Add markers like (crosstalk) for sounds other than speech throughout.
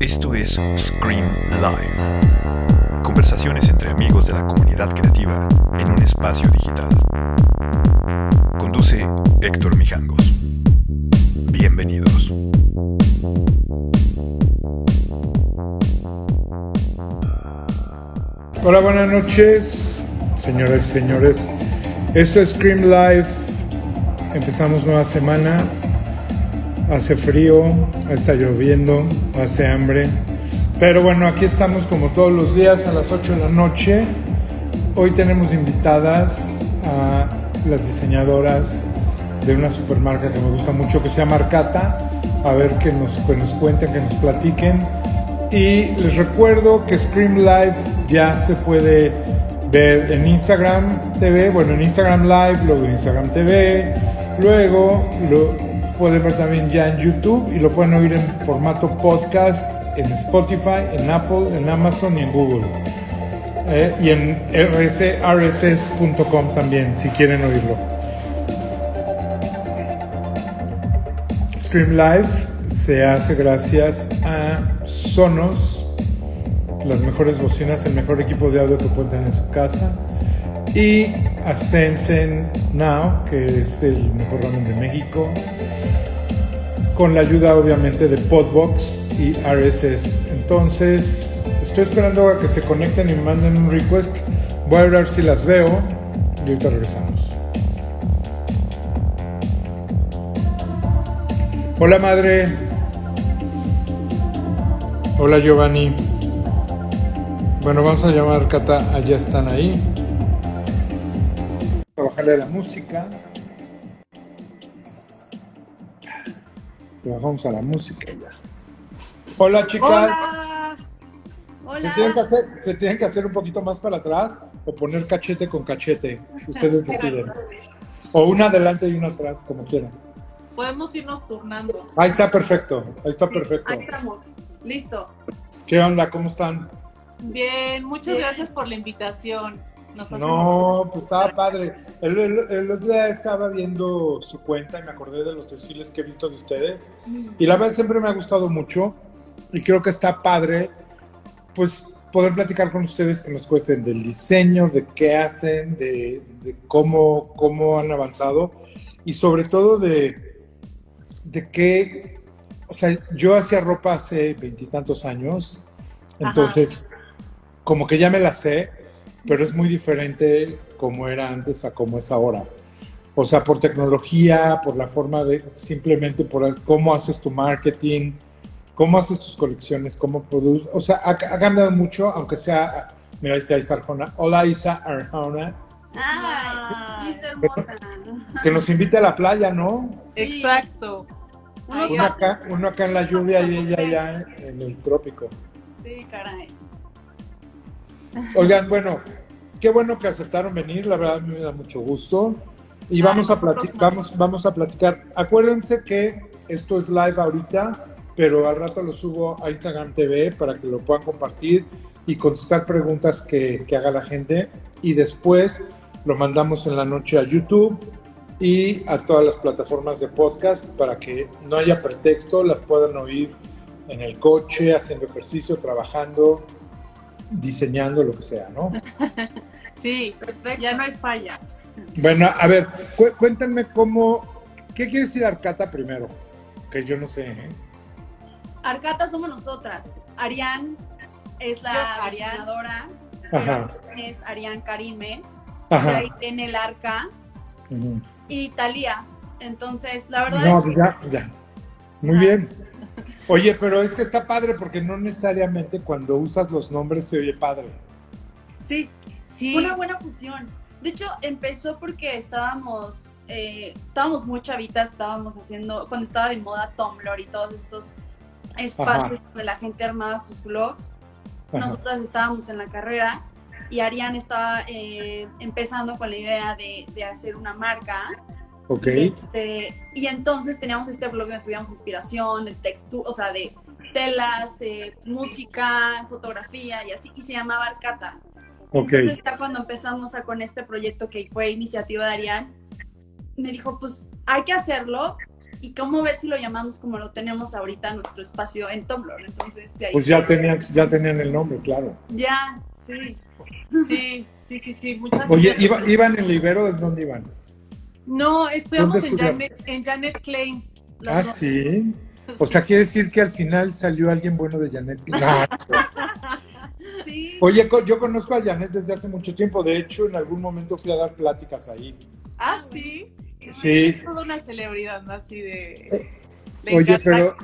Esto es Scream Live. Conversaciones entre amigos de la comunidad creativa en un espacio digital. Conduce Héctor Mijangos. Bienvenidos. Hola, buenas noches, señoras y señores. Esto es Scream Live. Empezamos nueva semana. Hace frío, está lloviendo, hace hambre. Pero bueno, aquí estamos como todos los días a las 8 de la noche. Hoy tenemos invitadas a las diseñadoras de una supermarca que me gusta mucho que se llama Arcata. A ver que nos, que nos cuenten, que nos platiquen. Y les recuerdo que Scream Live ya se puede ver en Instagram TV, bueno, en Instagram Live, luego en Instagram TV, luego lo pueden ver también ya en YouTube y lo pueden oír en formato podcast en Spotify, en Apple, en Amazon y en Google. Eh, y en rss.com también, si quieren oírlo. Scream Live se hace gracias a Sonos, las mejores bocinas, el mejor equipo de audio que pueden tener en su casa, y a Sensen Now, que es el mejor ramen de México, con la ayuda obviamente de Podbox y RSS. Entonces, estoy esperando a que se conecten y me manden un request. Voy a ver si las veo y ahorita regresamos. Hola madre. Hola Giovanni. Bueno, vamos a llamar Cata, allá están ahí. A bajarle la música. Bajamos a la música ya. Hola chicas. Hola. Hola. ¿Se tienen, que hacer, ¿Se tienen que hacer un poquito más para atrás o poner cachete con cachete? Ustedes (laughs) deciden. O una adelante y una atrás, como quieran. Podemos irnos turnando. Ahí está perfecto, ahí está perfecto. Ahí estamos. Listo. ¿Qué onda? ¿Cómo están? Bien, muchas Bien. gracias por la invitación. Nos No, pues estaba padre. El, el, el otro día estaba viendo su cuenta y me acordé de los desfiles que he visto de ustedes. Y la verdad siempre me ha gustado mucho y creo que está padre, pues poder platicar con ustedes que nos cuenten del diseño, de qué hacen, de, de cómo, cómo han avanzado y sobre todo de, de qué, o sea, yo hacía ropa hace veintitantos años, entonces como que ya me la sé, pero es muy diferente como era antes a como es ahora. O sea, por tecnología, por la forma de, simplemente por el- cómo haces tu marketing, cómo haces tus colecciones, cómo produces. O sea, ha, ha cambiado mucho, aunque sea, mira, ahí está Arjona. Hola Isa Arjona, Ay. Isa hermosa. que nos invite a la playa, ¿no? Exacto. Uno acá, uno acá en la lluvia y ella allá en el trópico. Sí, caray. Oigan, bueno, qué bueno que aceptaron venir, la verdad me da mucho gusto. Y vamos a, vamos, vamos a platicar. Acuérdense que esto es live ahorita, pero al rato lo subo a Instagram TV para que lo puedan compartir y contestar preguntas que, que haga la gente. Y después lo mandamos en la noche a YouTube y a todas las plataformas de podcast para que no haya pretexto, las puedan oír en el coche, haciendo ejercicio, trabajando, diseñando, lo que sea, ¿no? (laughs) Sí, Perfecto. ya no hay falla. Bueno, a ver, cu- cuéntenme cómo, ¿qué quiere decir Arcata primero? Que yo no sé, ¿eh? Arcata somos nosotras. Arián es la diseñadora. Ajá, Es Arián Karime. ajá. ahí viene el arca. ujú. Y Talía. Entonces, la verdad No, es pues ya, ya. Muy bien. Oye, pero es que está padre porque no necesariamente cuando usas los nombres se oye padre. sí, Sí. una buena fusión. De hecho, empezó porque estábamos, eh, estábamos muy chavitas, estábamos haciendo, cuando estaba de moda Tumblr y todos estos espacios donde la gente armaba sus blogs. Ajá. Nosotras estábamos en la carrera y Ariane estaba eh, empezando con la idea de, de hacer una marca. Ok. Este, y entonces teníamos este blog donde subíamos inspiración, de textura, o sea, de telas, eh, música, fotografía y así, y se llamaba Arcata. Ok. Entonces ya cuando empezamos a, con este proyecto que fue iniciativa de Ariane, me dijo, pues hay que hacerlo ¿y cómo ves si lo llamamos como lo tenemos ahorita nuestro espacio en Tumblr? Entonces, de ahí Pues ya tenían, ya tenían el nombre, claro. Ya, sí. Sí, sí, sí, sí. Muchas Oye, gracias. ¿iba- ¿iban en Libero? ¿De dónde iban? No, estudiamos ¿Dónde en? Janet, en Janet Klein. Ah, dos. sí. (laughs) O sea, quiere decir que al final salió alguien bueno de Janet. No, (laughs) Sí. Oye, yo conozco a Janet desde hace mucho tiempo. De hecho, en algún momento fui a dar pláticas ahí. Ah, sí. Sí. Es toda una celebridad, ¿no? Así de. Oye, pero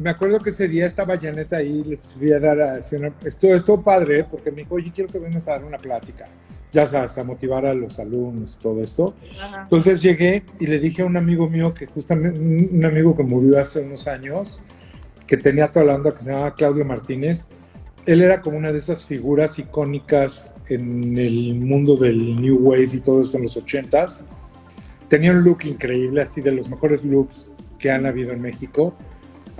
me acuerdo que ese día estaba Janet ahí, les fui a dar así una... Esto, esto padre, porque me dijo, oye, quiero que vengas a dar una plática. Ya sabes, a motivar a los alumnos, todo esto. Ajá. Entonces llegué y le dije a un amigo mío que justamente, un un amigo que murió hace unos años, que tenía toda la onda, que se llamaba Claudio Martínez. Él era como una de esas figuras icónicas en el mundo del New Wave y todo esto en los ochentas. Tenía un look increíble, así de los mejores looks que han habido en México.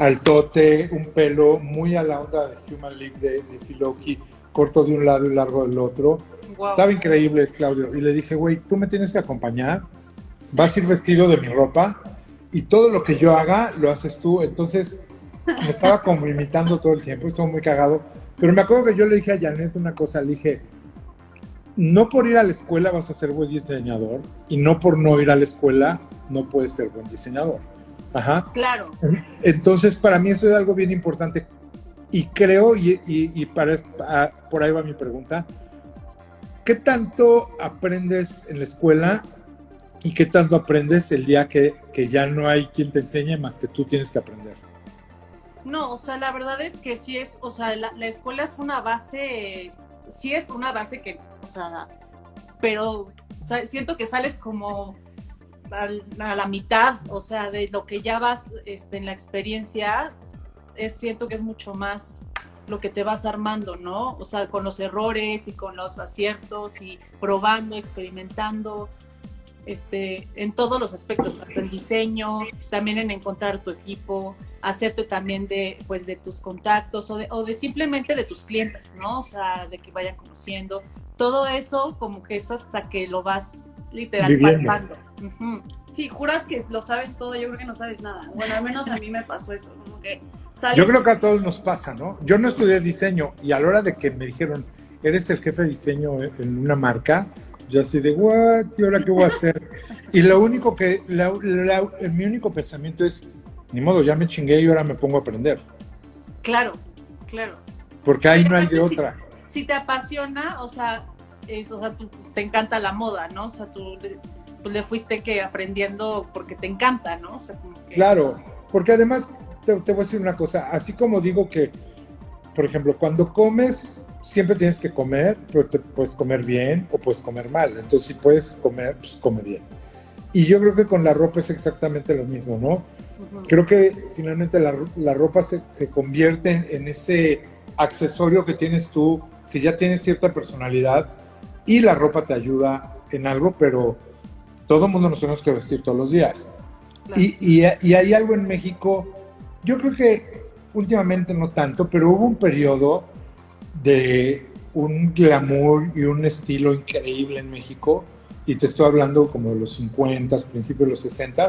Altote, un pelo muy a la onda de Human League de, de Filoki, corto de un lado y largo del otro. Estaba increíble, Claudio. Y le dije, güey, tú me tienes que acompañar. Vas a ir vestido de mi ropa y todo lo que yo haga lo haces tú. Entonces me estaba como imitando todo el tiempo. Estuvo muy cagado. Pero me acuerdo que yo le dije a Janet una cosa. Le dije, no por ir a la escuela vas a ser buen diseñador y no por no ir a la escuela no puedes ser buen diseñador. Ajá. Claro. Entonces, para mí eso es algo bien importante. Y creo, y, y- y para, a- por ahí va mi pregunta, ¿qué tanto aprendes en la escuela y qué tanto aprendes el día que, que ya no hay quien te enseñe más que tú tienes que aprender? No, o sea, la verdad es que sí es, o sea, la, la escuela es una base, sí es una base que, o sea, pero siento que sales como a la mitad, o sea, de lo que ya vas este, en la experiencia, es, siento que es mucho más lo que te vas armando, ¿no? O sea, con los errores y con los aciertos y probando, experimentando, este, en todos los aspectos, tanto en diseño, también en encontrar tu equipo, hacerte también de, pues, de tus contactos o de, o de simplemente de tus clientes, ¿no? O sea, de que vayan conociendo. Todo eso como que es hasta que lo vas literal Viviendo. Sí, juras que lo sabes todo, yo creo que no sabes nada. Bueno, al menos a mí me pasó eso, como que sales... Yo creo que a todos nos pasa, ¿no? Yo no estudié diseño y a la hora de que me dijeron, eres el jefe de diseño en una marca, yo así de, ¿what? ¿Y ahora qué voy a hacer? (laughs) Y lo único que, la- la- mi único pensamiento es, ni modo, ya me chingué y ahora me pongo a aprender, Claro, claro. porque ahí no hay de otra. Si te apasiona, o sea, es, o sea, tú, te encanta la moda, ¿no? O sea, tú le, pues le fuiste que aprendiendo porque te encanta, ¿no? O sea, que- Claro, porque además te, te voy a decir una cosa, así como digo que, por ejemplo, cuando comes, siempre tienes que comer, pero te puedes comer bien o puedes comer mal. Entonces, si puedes comer, pues come bien. Y yo creo que con la ropa es exactamente lo mismo, ¿no? Creo que finalmente la, la ropa se, se convierte en, en ese accesorio que tienes tú, que ya tiene cierta personalidad, y la ropa te ayuda en algo, pero todo el mundo nos tenemos que vestir todos los días. Claro. Y, y- y hay algo en México, yo creo que últimamente no tanto, pero hubo un periodo de un glamour y un estilo increíble en México, y te estoy hablando como de los 50, principios de los 60,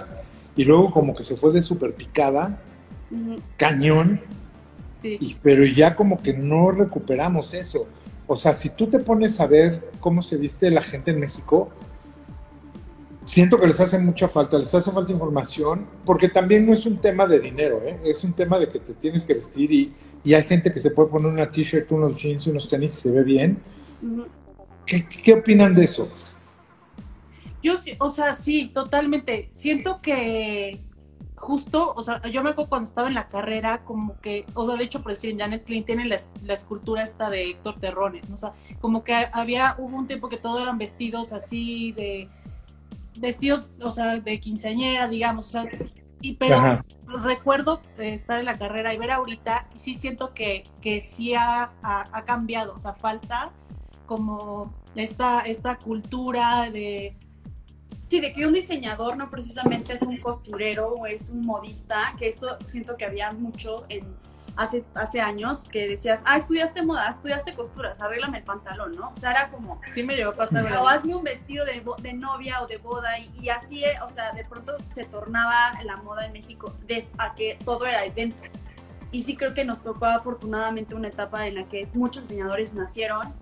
y luego como que se fue de super picada, Ujú. cañón, Sí. y, pero ya como que no recuperamos eso. O sea, si tú te pones a ver cómo se viste la gente en México, siento que les hace mucha falta, les hace falta información, porque también no es un tema de dinero, ¿eh? es un tema de que te tienes que vestir y, y hay gente que se puede poner una t-shirt, unos jeans, unos tenis y se ve bien. ¿Qué, qué opinan de eso? Yo sí, o sea, sí, totalmente. Siento que justo, o sea, yo me acuerdo cuando estaba en la carrera, como que, o sea, de hecho, por decir, en Janet Klein tiene la, es- la escultura esta de Héctor Terrones, ¿no? O sea, como que había, hubo un tiempo que todos eran vestidos así de, vestidos, o sea, de quinceañera, digamos, o sea, y pero Ajá. recuerdo estar en la carrera y ver ahorita, y sí siento que, que sí ha, ha- ha cambiado, o sea, falta como esta, esta cultura de, Sí, de que un diseñador no precisamente es un costurero o es un modista, que eso siento que había mucho en hace, hace años que decías, ah, estudiaste moda, estudiaste costuras, arréglame el pantalón, ¿no? O sea, era como... Sí me llegó a pasar. O hazme un vestido de, de novia o de boda y, y, así, o sea, de pronto se tornaba la moda en México des, a que todo era evento. Y sí creo que nos tocó afortunadamente una etapa en la que muchos diseñadores nacieron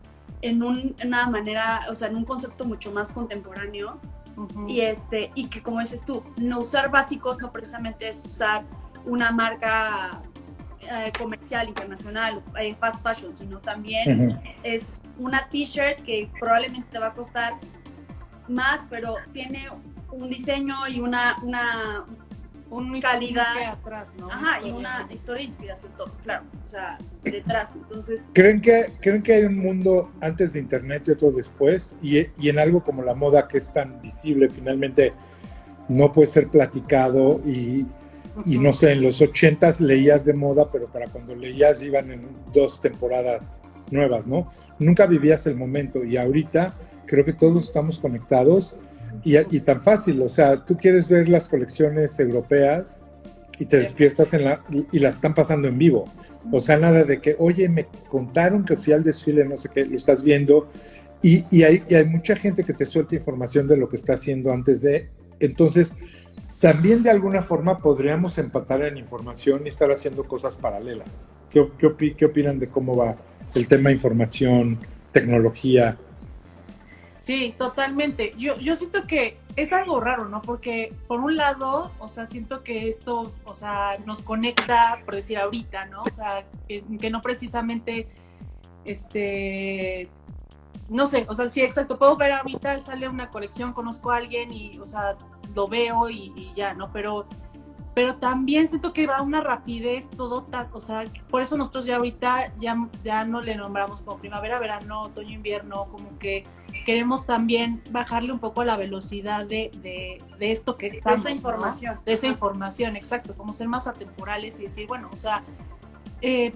en un, una manera, o sea, en un concepto mucho más contemporáneo. Uh -huh. Y este, y que como dices tú, no usar básicos no precisamente es usar una marca eh, comercial internacional, eh, fast fashion, sino también uh -huh. es una t-shirt que probablemente te va a costar más, pero tiene un diseño y una, una un calidad atrás, ¿no? Ajá, y una historia de inspiración, todo, claro, o sea, detrás. Entonces, ¿creen que, ¿creen que hay un mundo antes de Internet y otro después? Y, y en algo como la moda que es tan visible, finalmente no puede ser platicado y. y no sé, en los ochentas leías de moda, pero para cuando leías iban en dos temporadas nuevas, ¿no? Nunca vivías el momento y ahorita creo que todos estamos conectados y, y, tan fácil, o sea, tú quieres ver las colecciones europeas y te despiertas en la, y, y las están pasando en vivo. O sea, nada de que, oye, me contaron que fui al desfile, no sé qué, lo estás viendo. Y, y, hay, y hay mucha gente que te suelta información de lo que está haciendo antes de. Entonces, también de alguna forma podríamos empatar en información y estar haciendo cosas paralelas. ¿Qué, qué, opinan de cómo va el tema información, tecnología? Sí, totalmente. Yo, yo siento que es algo raro, ¿no? Porque por un lado, o sea, siento que esto, o sea, nos conecta, por decir ahorita, ¿no? O sea, que, que no precisamente, este, no sé, o sea, sí, exacto, puedo ver ahorita, sale una colección, conozco a alguien y, o sea, lo veo y, y ya, ¿no? Pero pero también siento que va a una rapidez todo, o sea, por eso nosotros ya ahorita ya, ya no le nombramos como primavera, verano, otoño, invierno, como que queremos también bajarle un poco a la velocidad de, de, de esto que estamos. De esa información. ¿no? De esa información, exacto, como ser más atemporales y decir, bueno, o sea, eh,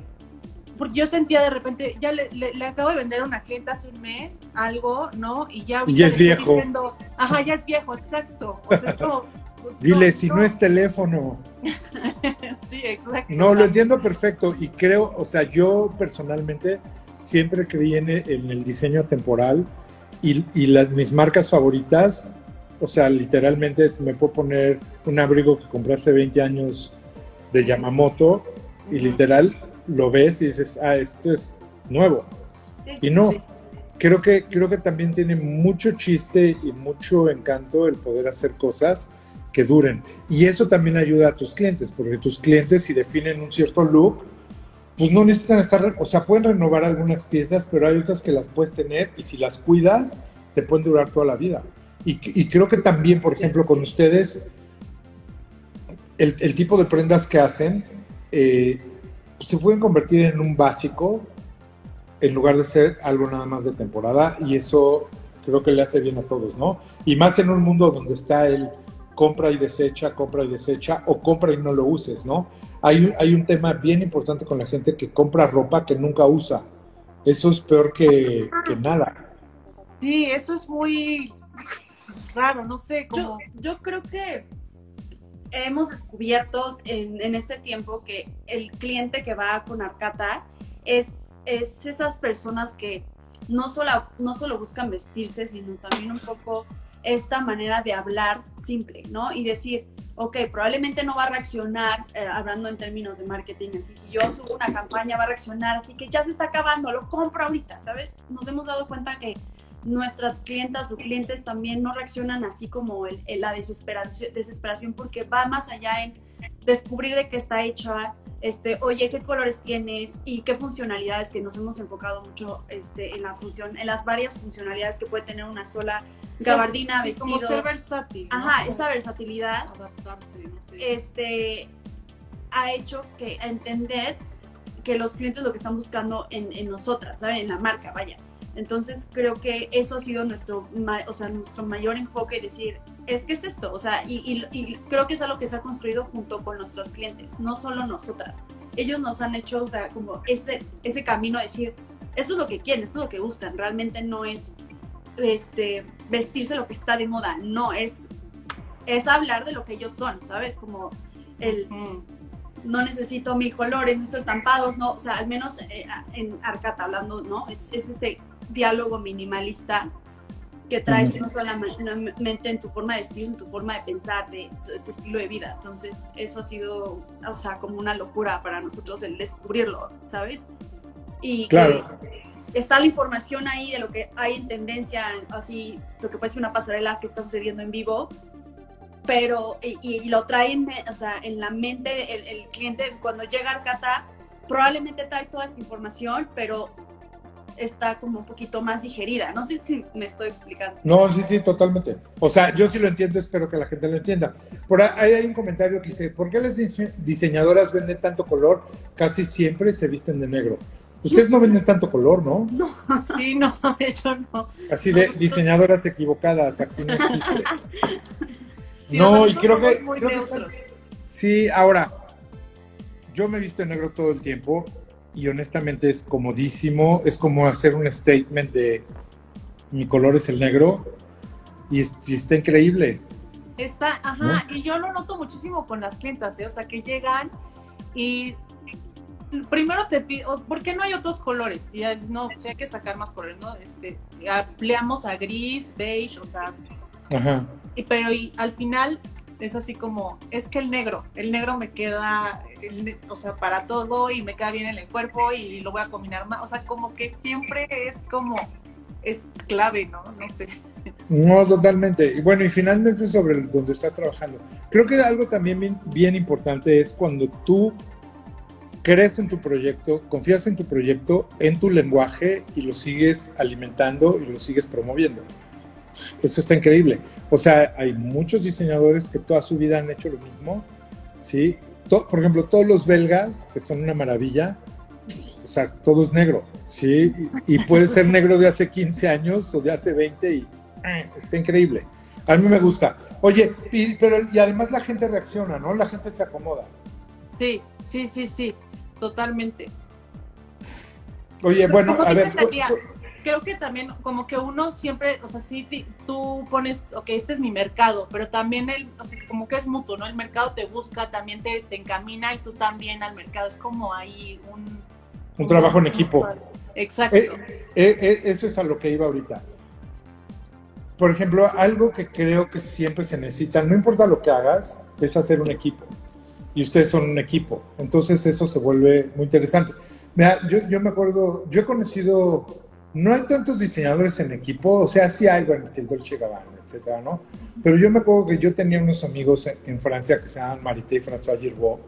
porque yo sentía de repente, ya le, le, le, acabo de vender a una clienta hace un mes algo, ¿no? Y ya, y ya es viejo. Diciendo, Ajá, ya es viejo, exacto. O sea, es como, Dile, no, si no. no es teléfono. (laughs) sí, exacto. No, lo entiendo perfecto y creo, o sea, yo personalmente siempre creí en el, en el diseño temporal y, y las, mis marcas favoritas, o sea, literalmente me puedo poner un abrigo que compré hace 20 años de Yamamoto y literal lo ves y dices, ah, esto es nuevo. Y no, sí. creo, que, creo que también tiene mucho chiste y mucho encanto el poder hacer cosas que duren. Y eso también ayuda a tus clientes, porque tus clientes si definen un cierto look, pues no necesitan estar, o sea, pueden renovar algunas piezas, pero hay otras que las puedes tener y si las cuidas, te pueden durar toda la vida. Y, y creo que también, por ejemplo, con ustedes, el, el tipo de prendas que hacen eh, se pueden convertir en un básico en lugar de ser algo nada más de temporada y eso creo que le hace bien a todos, ¿no? Y más en un mundo donde está el compra y desecha, compra y desecha, o compra y no lo uses, ¿no? Hay, hay un tema bien importante con la gente que compra ropa que nunca usa. Eso es peor que, que nada. Sí, eso es muy raro, no sé cómo. Yo, yo creo que hemos descubierto en, en, este tiempo que el cliente que va con Arcata es, es esas personas que no solo, no solo buscan vestirse, sino también un poco esta manera de hablar simple, ¿no? Y decir, ok, probablemente no va a reaccionar, eh, hablando en términos de marketing, así, si yo subo una campaña va a reaccionar, así que ya se está acabando, lo compro ahorita, ¿sabes? Nos hemos dado cuenta que nuestras clientas o clientes también no reaccionan así como el, el, la desesperación, desesperación, porque va más allá en descubrir de qué está hecha, este, oye, qué colores tienes y qué funcionalidades, que nos hemos enfocado mucho este, en la función, en las varias funcionalidades que puede tener una sola gabardina, sí, vestido. Como ser versátil. ¿no? Ajá, esa versatilidad. Adaptarse, no sé. Este, ha hecho que entender que los clientes lo que están buscando en, en nosotras, ¿saben? En la marca, vaya. Entonces creo que eso ha sido nuestro, o sea, nuestro mayor enfoque, decir, es que es esto, o sea, y, y, y, creo que es algo que se ha construido junto con nuestros clientes, no solo nosotras. Ellos nos han hecho, o sea, como ese, ese camino de decir, esto es lo que quieren, esto es lo que buscan, realmente no es este, vestirse lo que está de moda, no, es, es hablar de lo que ellos son, ¿sabes? Como el... no necesito mil colores, no necesito estampados, no, o sea, al menos eh, en Arcata hablando, ¿no? Es, es este diálogo minimalista que traes no solamente en tu forma de vestir, en tu forma de pensar, de, tu estilo de vida. Entonces, eso ha sido, o sea, como una locura para nosotros el descubrirlo, ¿sabes? Y claro. está la información ahí de lo que hay en tendencia, así, lo que puede ser una pasarela que está sucediendo en vivo, pero, y, lo traen, o sea, en la mente, el, el cliente cuando llega a Arcata, probablemente trae toda esta información, pero está como un poquito más digerida. No sé si me estoy explicando. No, sí, sí, totalmente. O sea, yo sí lo entiendo, espero que la gente lo entienda. Por ahí hay un comentario que dice, ¿por qué las diseñadoras venden tanto color? Casi siempre se visten de negro. Ustedes no venden tanto color, ¿no? No, (laughs) sí, no, (laughs) de hecho no. Así de diseñadoras equivocadas, aquí no existe. (laughs) no, y creo que... sí, ahora, yo me he visto en negro todo el tiempo y honestamente es comodísimo, es como hacer un statement de mi color es el negro y, está increíble. Está, ajá, y yo lo noto muchísimo con las clientas, ¿eh? o sea, que llegan y primero te pido, ¿por qué no hay otros colores? Y ya no, si hay que sacar más colores, ¿no? Este, ampliamos a gris, beige, o sea, ajá. Y, pero y, al final es así como, es que el negro, el negro me queda, o sea, para todo y me queda bien en el cuerpo y lo voy a combinar más, o sea, como que siempre es como, es clave, ¿no? No sé. No, totalmente. Y bueno, y finalmente sobre donde estás trabajando. Creo que algo también bien, bien importante es cuando tú crees en tu proyecto, confías en tu proyecto, en tu lenguaje y lo sigues alimentando y lo sigues promoviendo. Eso está increíble. O sea, hay muchos diseñadores que toda su vida han hecho lo mismo, ¿sí? por ejemplo, todos los belgas, que son una maravilla, o sea, todo es negro, ¿sí? Y, puede ser negro de hace 15 años o de hace 20 y eh, está increíble. A mí me gusta. Oye, y, pero, y además la gente reacciona, ¿no? La gente se acomoda. Sí, sí, sí, sí, totalmente. Oye, bueno, a ver creo que también como que uno siempre, o sea, sí tú pones, ok, este es mi mercado, pero también el, o sea, como que es mutuo, ¿no? El mercado te busca, también te, encamina y tú también al mercado. Es como ahí un... Un, trabajo en equipo. Exacto. Eh, eh, eh, eso es a lo que iba ahorita. Por ejemplo, algo que creo que siempre se necesita, no importa lo que hagas, es hacer un equipo. Y ustedes son un equipo. Entonces eso se vuelve muy interesante. Mira, yo, yo me acuerdo, yo he conocido no hay tantos diseñadores en equipo, o sea, sí hay, bueno, que el Dolce Gabbana, etcétera, ¿no? Pero yo me acuerdo que yo tenía unos amigos en, Francia que se llaman Marité y François Girbeau,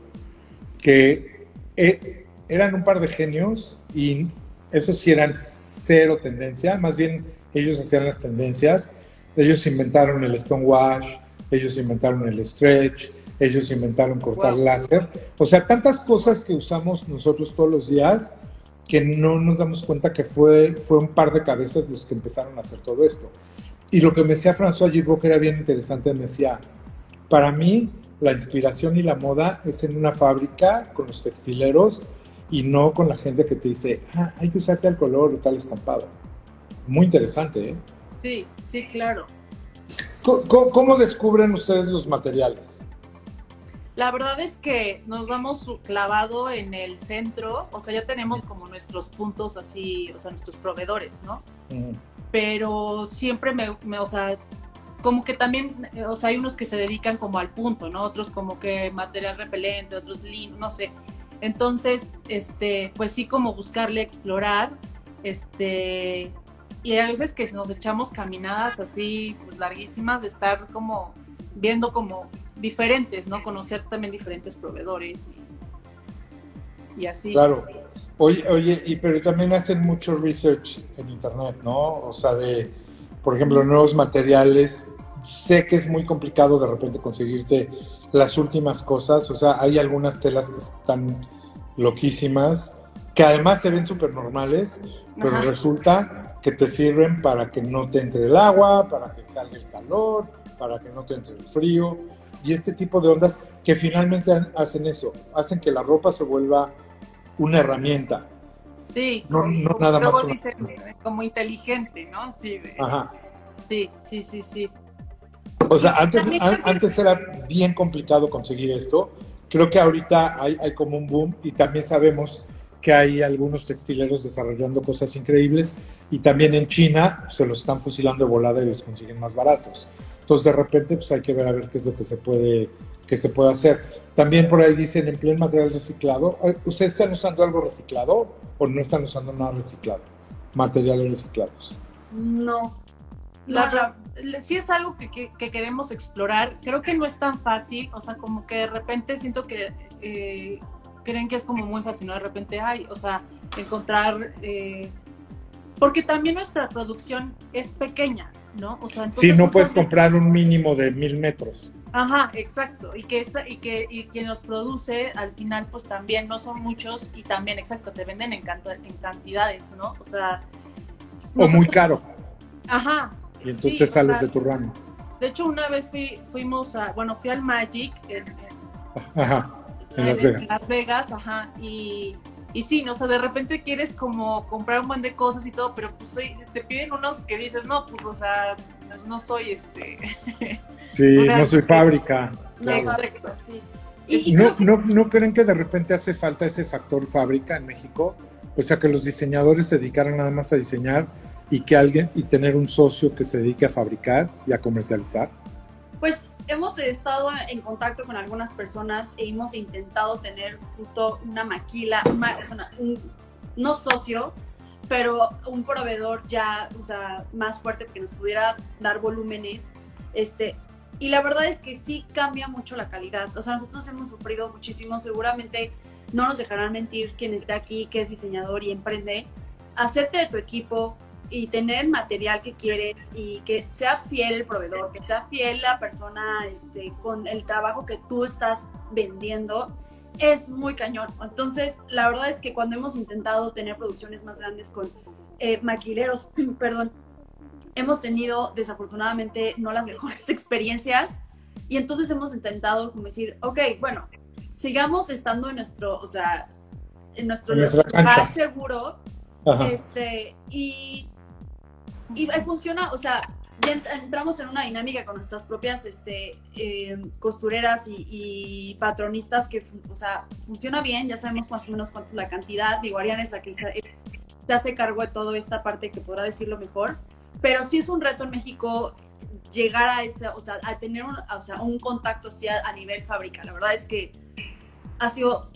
que eh, eran un par de genios y esos sí eran cero tendencia, más bien ellos hacían las tendencias, ellos inventaron el stonewash, ellos inventaron el stretch, ellos inventaron cortar láser, o sea, tantas cosas que usamos nosotros todos los días que no nos damos cuenta que fue, fue un par de cabezas los que empezaron a hacer todo esto. Y lo que me decía François Gilbo, que era bien interesante, me decía, para mí la inspiración y la moda es en una fábrica con los textileros y no con la gente que te dice, ah, hay que usar tal color o tal estampado. Muy interesante, ¿eh? Sí, sí, claro. cómo descubren ustedes los materiales? La verdad es que nos damos clavado en el centro, o sea, ya tenemos como nuestros puntos así, o sea, nuestros proveedores, ¿no? Pero siempre me, o sea, como que también, o sea, hay unos que se dedican como al punto, ¿no? Otros como que material repelente, otros no sé. Entonces, este, pues sí, como buscarle explorar, este, y a veces que nos echamos caminadas así pues, larguísimas de estar como viendo como diferentes, ¿no? Conocer también diferentes proveedores y, así. Claro. Oye, oye, y pero también hacen mucho research en internet, ¿no? O sea, de, por ejemplo, nuevos materiales. Sé que es muy complicado de repente conseguirte las últimas cosas. O sea, hay algunas telas que están loquísimas, que además se ven súper normales, pero resulta que te sirven para que no te entre el agua, para que salga el calor, para que no te entre el frío y este tipo de ondas que finalmente hacen eso, hacen que la ropa se vuelva una herramienta. Sí, no, nada más. como inteligente, ¿no? Sí, Ajá. sí, sí, sí, sí. O sea, antes, antes era bien complicado conseguir esto, creo que ahorita hay, hay como un boom y también sabemos que hay algunos textileros desarrollando cosas increíbles y también en China se los están fusilando de volada y los consiguen más baratos. Entonces de repente pues hay que ver a ver qué es lo que se puede que se puede hacer. También por ahí dicen empleo material reciclado. Eh, ¿Ustedes están usando algo reciclado o no están usando nada reciclado? Materiales reciclados. No. La, sí es algo que, que, queremos explorar. Creo que no es tan fácil. O sea, como que de repente siento que eh, creen que es como muy fácil, ¿no? De repente, hay, o sea, encontrar... Eh, porque también nuestra producción es pequeña, ¿no? O sea, sí, no puedes comprar un mínimo de mil metros. Ajá, exacto. Y que, esta, y que y quien los produce, al final, pues también no son muchos y también, exacto, te venden en, en cantidades, ¿no? O sea... o muy caro. Ajá. Y entonces te sales de tu ramo. De hecho, una vez fui, fuimos a, bueno, fui al Magic en, Ajá en Las Vegas. Las Vegas, ajá. Y, y sí, ¿no? o sea, de repente quieres como comprar un buen de cosas y todo, pero pues te piden unos que dices, no, pues, o sea, no soy este. Sí, (laughs) no soy fábrica. Exacto, sí. Y, no, no, ¿No creen que de repente hace falta ese factor fábrica en México? O sea, que los diseñadores se dedicaran nada más a diseñar y que alguien y tener un socio que se dedique a fabricar y a comercializar. Pues hemos estado en contacto con algunas personas e hemos intentado tener justo una maquila, un, no socio, pero un proveedor ya, o sea, más fuerte que nos pudiera dar volúmenes, este, y la verdad es que sí cambia mucho la calidad. O sea, nosotros hemos sufrido muchísimo, seguramente no nos dejarán mentir quien esté aquí, que es diseñador y emprende. Hacerte de tu equipo, y tener material que quieres y que sea fiel el proveedor, que sea fiel la persona este, con el trabajo que tú estás vendiendo, es muy cañón. Entonces, la verdad es que cuando hemos intentado tener producciones más grandes con eh, maquileros, (clears throat) perdón, hemos tenido desafortunadamente no las mejores (laughs) experiencias y entonces hemos intentado como decir, ok, bueno, sigamos estando en nuestro, o sea, en nuestro lugar seguro. Este, y y funciona, o sea, ya entramos en una dinámica con nuestras propias este, em, costureras y, patronistas que, o sea, funciona bien, ya sabemos más o menos cuánto es la cantidad. Digo, Ariana es la que se, hace cargo de toda esta parte que podrá decirlo mejor. Pero sí es un reto en México llegar a esa, o sea, a tener un, o sea, un contacto así a, nivel fábrica. La verdad es que ha sido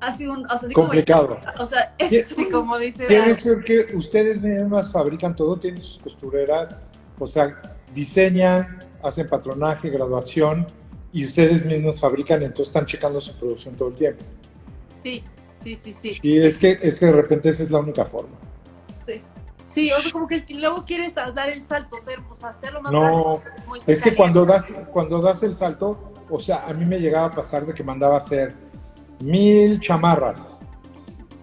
ha sido un, o sea, complicado. o sea, es como dice. Quiere decir que ustedes mismas fabrican todo, tienen sus costureras, o sea, diseñan, hacen patronaje, graduación, y ustedes mismos fabrican, entonces están checando su producción todo el tiempo. Sí, sí, sí, sí. Y es que, es que de repente esa es la única forma. Sí. Sí, o sea, como que luego quieres dar el salto, ser, o sea, hacerlo más No, es que cuando das, cuando das el salto, o sea, a mí me llegaba a pasar de que mandaba a hacer mil chamarras.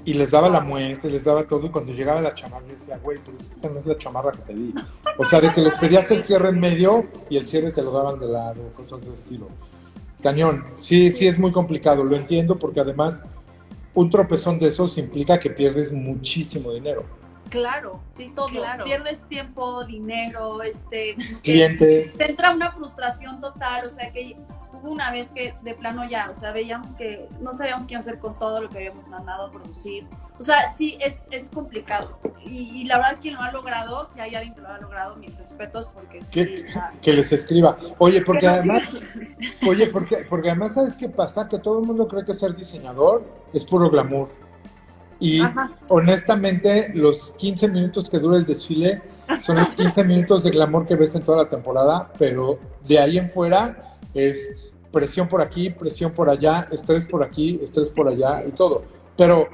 Y les daba la muestra, y les daba todo, y cuando llegaba la chamarra, yo decía, güey, pues esta no es la chamarra que te di. O sea, de que les pedías el cierre en medio y el cierre te lo daban de lado, cosas de estilo. Cañón, sí, sí es muy complicado, lo entiendo, porque además un tropezón de esos implica que pierdes muchísimo dinero. Claro, sí, todo. Claro. Pierdes tiempo, dinero, este... Clientes. Te entra una frustración total, o sea que una vez que de plano ya, o sea, veíamos que no sabíamos qué hacer con todo lo que habíamos mandado a producir. O sea, sí, es, es complicado. Y, la verdad, quien lo ha logrado, si hay alguien que lo ha logrado, mis respetos, porque sí. Que, les escriba. Oye, porque además, oye, porque, porque además, ¿sabes qué pasa? Que todo el mundo cree que ser diseñador es puro glamour. Y honestamente, los 15 minutos que dura el desfile son los 15 minutos de glamour que ves en toda la temporada, pero de ahí en fuera es presión por aquí, presión por allá, estrés por aquí, estrés por allá y todo. Pero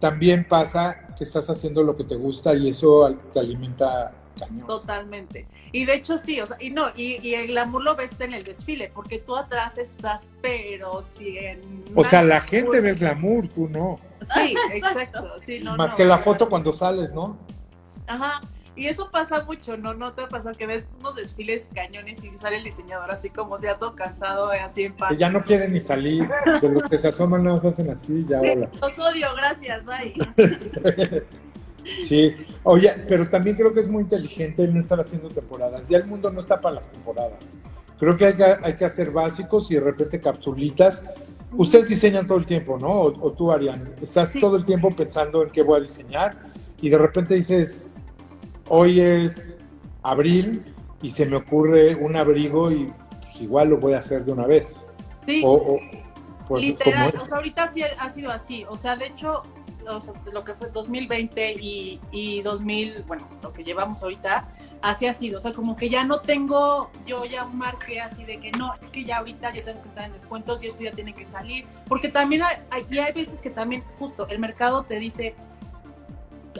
también pasa que estás haciendo lo que te gusta y eso te alimenta cañón. Totalmente. Y de hecho sí, o sea, y no, y, el glamour lo ves en el desfile, porque tú atrás estás, pero si en... O sea, la gente ve el glamour, tú no. Sí, (laughs) exacto. Sí, no, Más que la foto cuando sales, ¿no? Ajá. Y eso pasa mucho, ¿no? ¿No te ha pasado que ves unos desfiles cañones y sale el diseñador así como ya todo cansado, eh, así en paz? Que ya no quieren ni salir, de los que se asoman no se hacen así, ya hola. Los odio, gracias, bye. (laughs) sí, oye, pero también creo que es muy inteligente el no estar haciendo temporadas. Ya el mundo no está para las temporadas. Creo que hay que, hay que hacer básicos y de repente capsulitas Ustedes diseñan todo el tiempo, ¿no? O, tú, Arián, estás Sí. todo el tiempo pensando en qué voy a diseñar y de repente dices, hoy es abril y se me ocurre un abrigo y pues igual lo voy a hacer de una vez. Sí, O, o, pues, literal, o sea, ahorita sí ha sido así, o sea, de hecho, o sea, lo que fue 2020 y, y 2000, bueno, lo que llevamos ahorita, así ha sido, o sea, como que ya no tengo, yo ya marqué así de que no, es que ya ahorita ya tenemos que entrar en descuentos y esto ya tiene que salir, porque también hay, y hay veces que también justo el mercado te dice,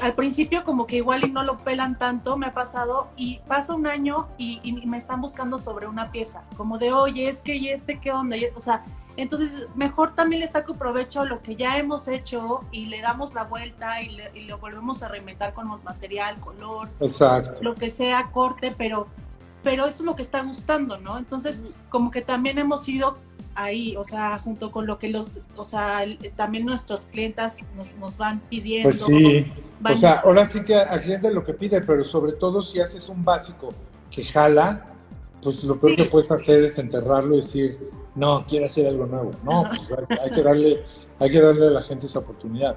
al principio como que igual y no lo pelan tanto, me ha pasado, y pasa un año y, y me están buscando sobre una pieza, como de, oye, es que, ¿y este qué onda? Y- o sea, entonces mejor también le saco provecho a lo que ya hemos hecho y le damos la vuelta y, le- y lo volvemos a reinventar con material, color, Exacto. lo que sea, corte, pero, pero eso es lo que está gustando, ¿no? Entonces, como que también hemos ido ahí, o sea, junto con lo que los, o sea, también nuestros clientas nos, nos van pidiendo. Pues sí. van- O sea, ahora sí que al cliente lo que pide, pero sobre todo si haces un básico que jala, pues lo peor Sí. que puedes hacer es enterrarlo y decir, no, quiero hacer algo nuevo. No, pues hay, hay que darle, hay que darle a la gente esa oportunidad.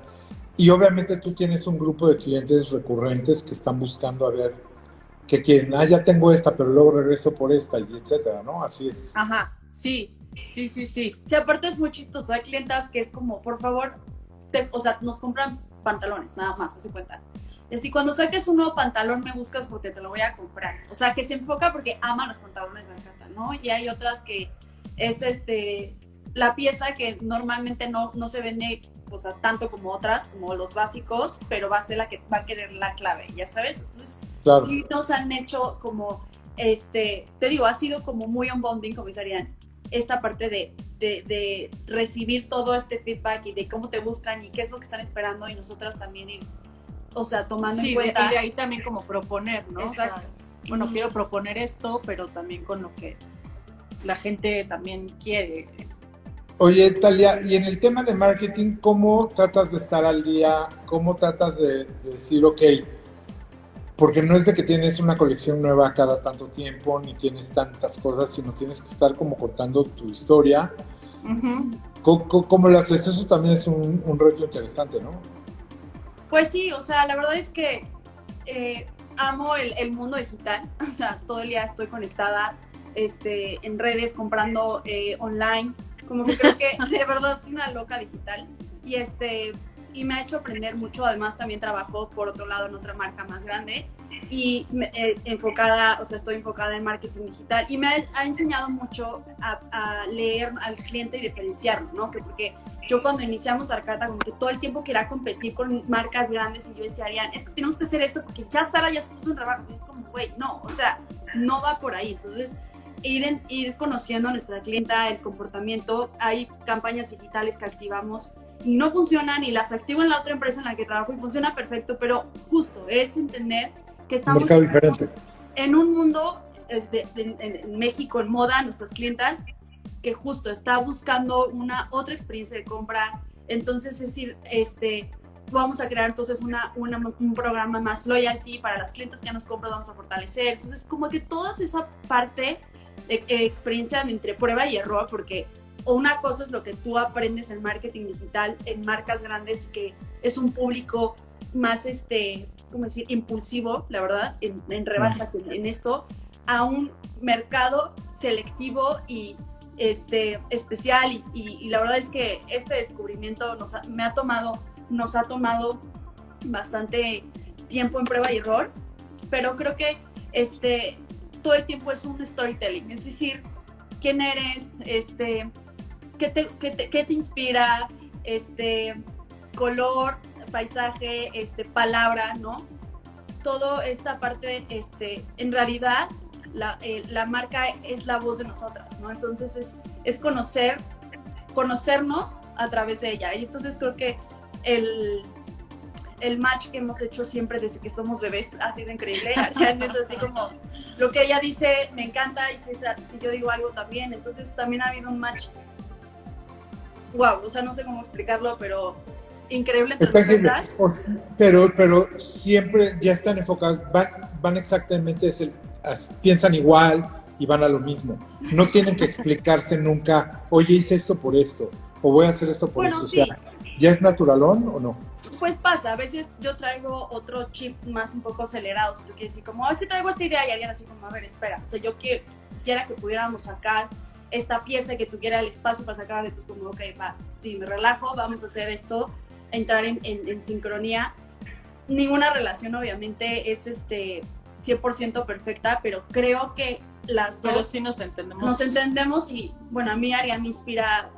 Y obviamente tú tienes un grupo de clientes recurrentes que están buscando a ver qué quieren. Ah, ya tengo esta, pero luego regreso por esta, y etcétera, ¿no? Así es. Ajá, sí, sí, sí, sí. Sí, aparte es muy chistoso. Hay clientas que es como, por favor, te- o sea, nos compran pantalones, nada más, se cuenta. Y así, cuando saques un nuevo pantalón, me buscas porque te lo voy a comprar. O sea, que se enfoca porque aman los pantalones de Arcata, ¿no? Y hay otras que es este la pieza que normalmente no, no se vende o sea, tanto como otras, como los básicos, pero va a ser la que va a querer la clave, ya sabes. Entonces, Claro. sí nos han hecho como, este, te digo, ha sido como muy unbonding, como dirían, esta parte de, de, de recibir todo este feedback y de cómo te buscan y qué es lo que están esperando y nosotras también ir, o sea, tomando Sí, en cuenta. y de ahí también como proponer, ¿no? O sea, Exacto. bueno, quiero proponer esto, pero también con lo que la gente también quiere. Oye, Talia, y en el tema de marketing, ¿cómo tratas de estar al día? ¿Cómo tratas de, de decir, ok, porque no es de que tienes una colección nueva cada tanto tiempo, ni tienes tantas cosas, sino tienes que estar como contando tu historia. ¿Cómo, cómo- cómo lo haces? Eso también es un, un reto interesante, ¿no? Pues sí, o sea, la verdad es que eh, amo el, el mundo digital. (laughs) O sea, todo el día estoy conectada este, en redes, comprando eh, online. Como que creo que de verdad soy una loca digital. Y, este, y me ha hecho aprender mucho. Además, también trabajo por otro lado en otra marca más grande. Y me- eh, enfocada, o sea, estoy enfocada en marketing digital. Y me ha, ha enseñado mucho a, a leer al cliente y diferenciarlo, ¿no? Que porque yo cuando iniciamos Arcata, como que todo el tiempo quería competir con marcas grandes y yo decía, Arián, es que tenemos que hacer esto porque ya Sara ya se puso en rebajas. Y es como, güey, no, o sea, no va por ahí. Entonces, ir, en- ir conociendo a nuestra clienta, el comportamiento. Hay campañas digitales que activamos y no funcionan y las activo en la otra empresa en la que trabajo y funciona perfecto, pero justo es entender que estamos mercado diferente. en un mundo eh, de- de- en, en México, en moda, nuestras clientas, que justo está buscando una otra experiencia de compra. Entonces, es decir, este, vamos a crear entonces una, una- un programa más loyalty para las clientes que nos compran, vamos a fortalecer. Entonces, como que toda esa parte de experiencia entre prueba y error, porque una cosa es lo que tú aprendes en marketing digital, en marcas grandes, que es un público más, este, ¿cómo decir?, impulsivo, la verdad, en, en rebajas en, esto, a un mercado selectivo y este, especial. Y, la verdad es que este descubrimiento nos me ha tomado, nos ha tomado bastante tiempo en prueba y error, pero creo que este, todo el tiempo es un storytelling, es decir, quién eres, este, qué te, qué te, qué te inspira, este, color, paisaje, este, palabra, ¿no? Todo esta parte, este, en realidad, la, eh, la marca es la voz de nosotras, ¿no? Entonces es, es conocer, conocernos a través de ella. Y entonces creo que el, el match que hemos hecho siempre desde que somos bebés ha sido increíble. (laughs) Ya es así como lo que ella dice me encanta y si, si yo digo algo también. Entonces también ha habido un match. Wow, o sea, no sé cómo explicarlo, pero increíble. Pero, pero siempre ya están enfocados, van, van exactamente, es el- piensan igual y van a lo mismo. No tienen que explicarse nunca, oye, hice esto por esto, o voy a hacer esto por Bueno, esto. sí. O sea, ¿ya es naturalón o no? Pues pasa, a veces yo traigo otro chip más un poco acelerados, porque así como, a si traigo esta idea y alguien así como, a ver, espera, o sea, yo quiero, quisiera que pudiéramos sacar esta pieza y que tuviera el espacio para sacar, entonces como, ok, va, sí, me relajo, vamos a hacer esto, entrar en, en- en sincronía. Ninguna relación obviamente es este 100% perfecta, pero creo que las Pero dos sí nos entendemos. nos entendemos y, bueno, a mí Aria me inspira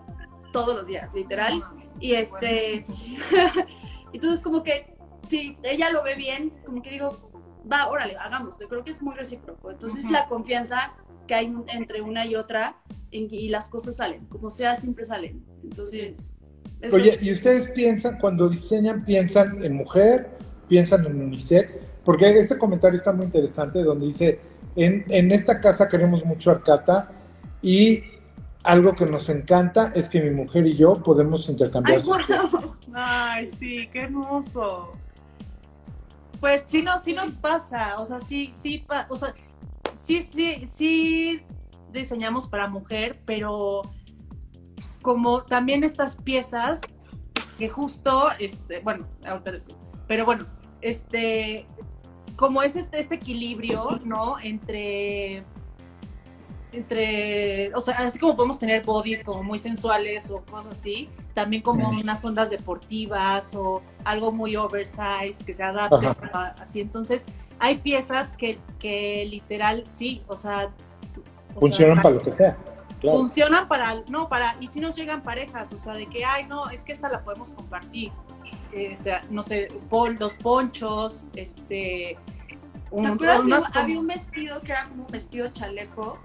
todos los días, literal. Y este, (laughs) entonces como que si ella lo ve bien, como que digo, va, órale, hagámoslo. Creo que es muy recíproco. Entonces Ujú. la confianza que hay entre una y otra en- y las cosas salen, como sea, siempre salen. Entonces, es Oye, ¿y ustedes piensan, cuando diseñan, piensan en mujer, piensan en unisex? Porque este comentario está muy interesante donde dice, en, en esta casa queremos mucho Arcata y algo que nos encanta es que mi mujer y yo podemos intercambiar Ay, sus piezas". guau. Ay, sí, qué hermoso. Pues Sí, no, sí nos pasa, o sea, sí, sí, pa- o sea, sí, sí, sí diseñamos para mujer, pero como también estas piezas que justo, este, bueno, ahorita les digo, pero bueno, este, como es este, este equilibrio, ¿no? Entre, entre, o sea, así como podemos tener bodies como muy sensuales o cosas así, también como unas ondas deportivas o algo muy oversize que se adapte a- así. Entonces, hay piezas que, que literal, sí, o sea... o Funcionan sea, para lo que sea. Claro. funcionan para, no, para, y si nos llegan parejas, o sea, de que, ay, no, es que esta la podemos compartir. Eh, o sea, no sé, pon, los ponchos, este... un- ¿Te acuerdas? Había un vestido que era como un vestido chaleco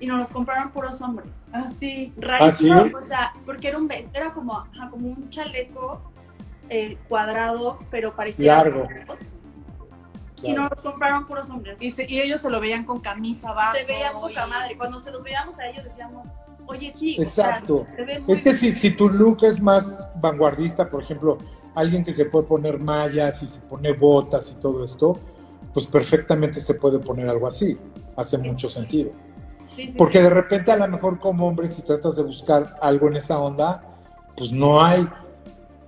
y nos los compraron puros hombres. Ah, sí. Rarísimo, ¿Ah, sí? o sea, porque era un era como, ajá, como un chaleco eh, cuadrado, pero parecía Largo. Y nos los compraron puros hombres. Y, se- y ellos se lo veían con camisa abajo. se veía poca y- madre. Cuando se los veíamos a ellos decíamos, oye, sí, o sea, Exacto. se ve muy Es que si, si tu look es más vanguardista, por ejemplo, alguien que se puede poner mallas y se pone botas y todo esto, pues perfectamente se puede poner algo así. Hace mucho sentido. Sí, sí, Porque sí. de repente a lo mejor como hombre si tratas de buscar algo en esa onda, pues no hay,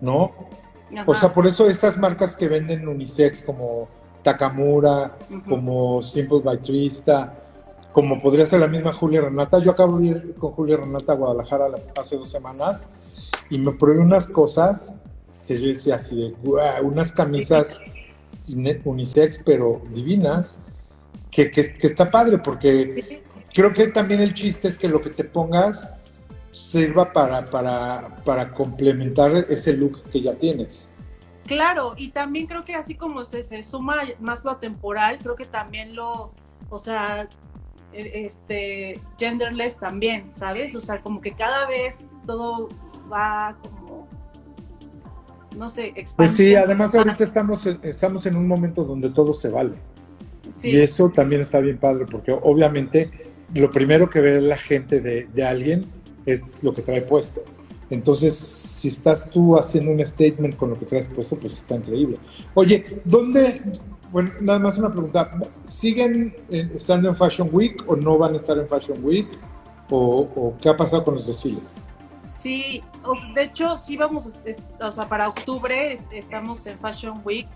¿no? Ajá. O sea, por eso estas marcas que venden unisex como Takamura, como Simple by Twista, como podría ser la misma Julia Renata. Yo acabo de ir con Julia Renata a Guadalajara la- hace dos semanas y me probé unas cosas que yo decía así de, unas camisas unisex, pero divinas, que, que, que está padre porque creo que también el chiste es que lo que te pongas sirva para, para, para complementar ese look que ya tienes. Claro, y también creo que así como se, se suma más lo temporal, creo que también lo, o sea, e- este, genderless también, ¿sabes? O sea, como que cada vez todo va como, no sé, expandiendo. Pues sí, además ahorita estamos en, estamos en un momento donde todo se vale. Sí, Y eso también está bien padre, porque obviamente lo primero que ve la gente de, de alguien es lo que trae puesto. Entonces, si estás tú haciendo un statement con lo que traes puesto, pues está increíble. Oye, ¿dónde? Bueno, nada más una pregunta. ¿Siguen estando en Fashion Week o no van a estar en Fashion Week? ¿O, o qué ha pasado con los desfiles? Sí, de hecho sí vamos, o sea, para octubre es- estamos en Fashion Week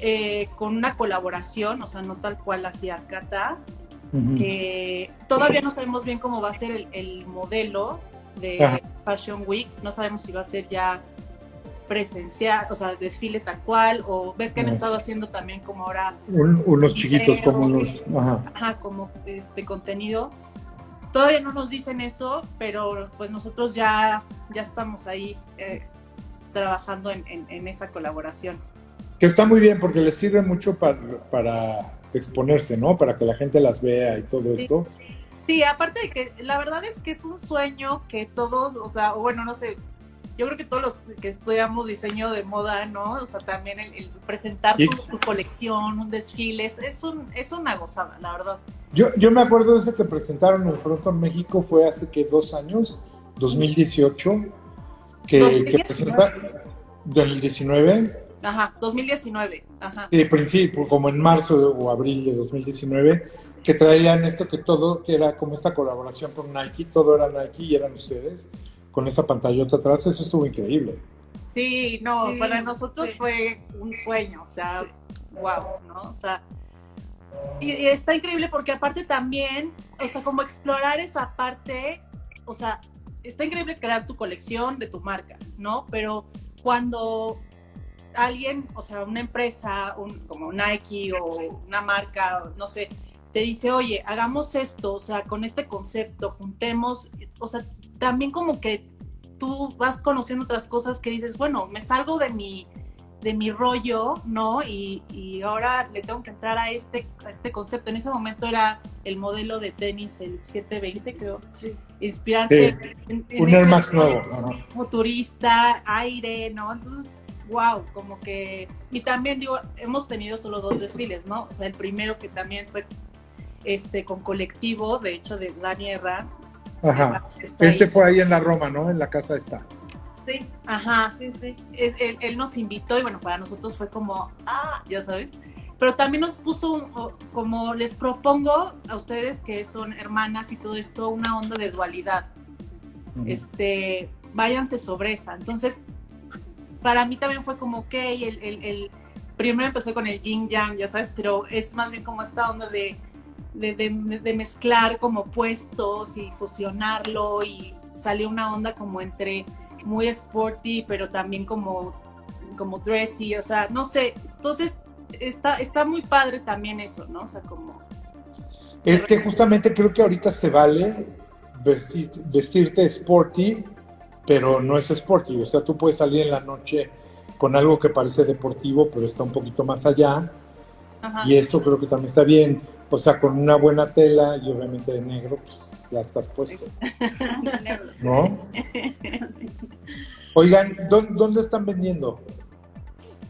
eh, con una colaboración, o sea, no tal cual hacia Que todavía no sabemos bien cómo va a ser el, el modelo de Ajá. Fashion Week, no sabemos si va a ser ya presencial, o sea, desfile tal cual, o ves que han Ajá. estado haciendo también como ahora Un- unos chiquitos como unos... Ajá. ajá, como este contenido. Todavía no nos dicen eso, pero pues nosotros ya, ya estamos ahí eh, trabajando en, en- en esa colaboración. Que está muy bien porque les sirve mucho para, para exponerse, ¿no? Para que la gente las vea y todo Sí. esto. Sí, aparte de que la verdad es que es un sueño que todos, o sea, bueno, no sé, yo creo que todos los que estudiamos diseño de moda, ¿no? O sea, también el, el presentar tu, tu colección, un desfile, es, es, un, es una gozada, la verdad. Yo, yo me acuerdo de ese que presentaron en el Fronton México, fue hace que dos años, 2018, que, 2019. que presentaron del 19, Ajá, 2019, ajá. de principio, como en marzo o abril de 2019, que traían esto que todo, que era como esta colaboración con Nike, todo era Nike y eran ustedes, con esa pantallota atrás, eso estuvo increíble. Sí, no, Sí, para nosotros sí. fue un sueño, o sea, wow, ¿no? O sea, y, y está increíble porque aparte también, o sea, como explorar esa parte, o sea, está increíble crear tu colección de tu marca, ¿no? Pero cuando alguien, o sea, una empresa, un, como Nike o una marca, no sé, te dice, oye, hagamos esto, o sea, con este concepto, juntemos, o sea, también como que tú vas conociendo otras cosas que dices, bueno, me salgo de mi, de mi rollo, ¿no? Y, y ahora le tengo que entrar a este, a este concepto. En ese momento era el modelo de tenis, el 720, creo. Inspirante. Sí. en- en Un Air Max nuevo. futurista, aire, ¿no? Entonces, wow, como que... Y también digo, hemos tenido solo dos desfiles, ¿no? O sea, el primero que también fue este con colectivo, de hecho, de Dani Herrán. Ajá. Este ahí. fue ahí en la Roma, ¿no? En la casa está. Sí, Ajá, sí, sí. es- él, él nos invitó y bueno, para nosotros fue como, ah, ya sabes. Pero también nos puso, un- como les propongo a ustedes que son hermanas y todo esto, una onda de dualidad. Este, váyanse sobre esa. Entonces, para mí también fue como, ok, el, el, el- primero empecé con el yin yang, ya sabes, pero es más bien como esta onda de, de, de- de mezclar como puestos y fusionarlo y salió una onda como entre muy sporty, pero también como, como dressy, o sea, no sé, entonces está, está muy padre también eso, ¿no? O sea, como... Es que justamente creo que ahorita se vale vestir- vestirte sporty, pero no es sporty. O sea, tú puedes salir en la noche con algo que parece deportivo, pero está un poquito más allá. Ajá. Y eso creo que también está bien. O sea, con una buena tela y obviamente de negro, pues ya estás puesto, ¿no? Oigan, ¿dó- ¿dónde están vendiendo?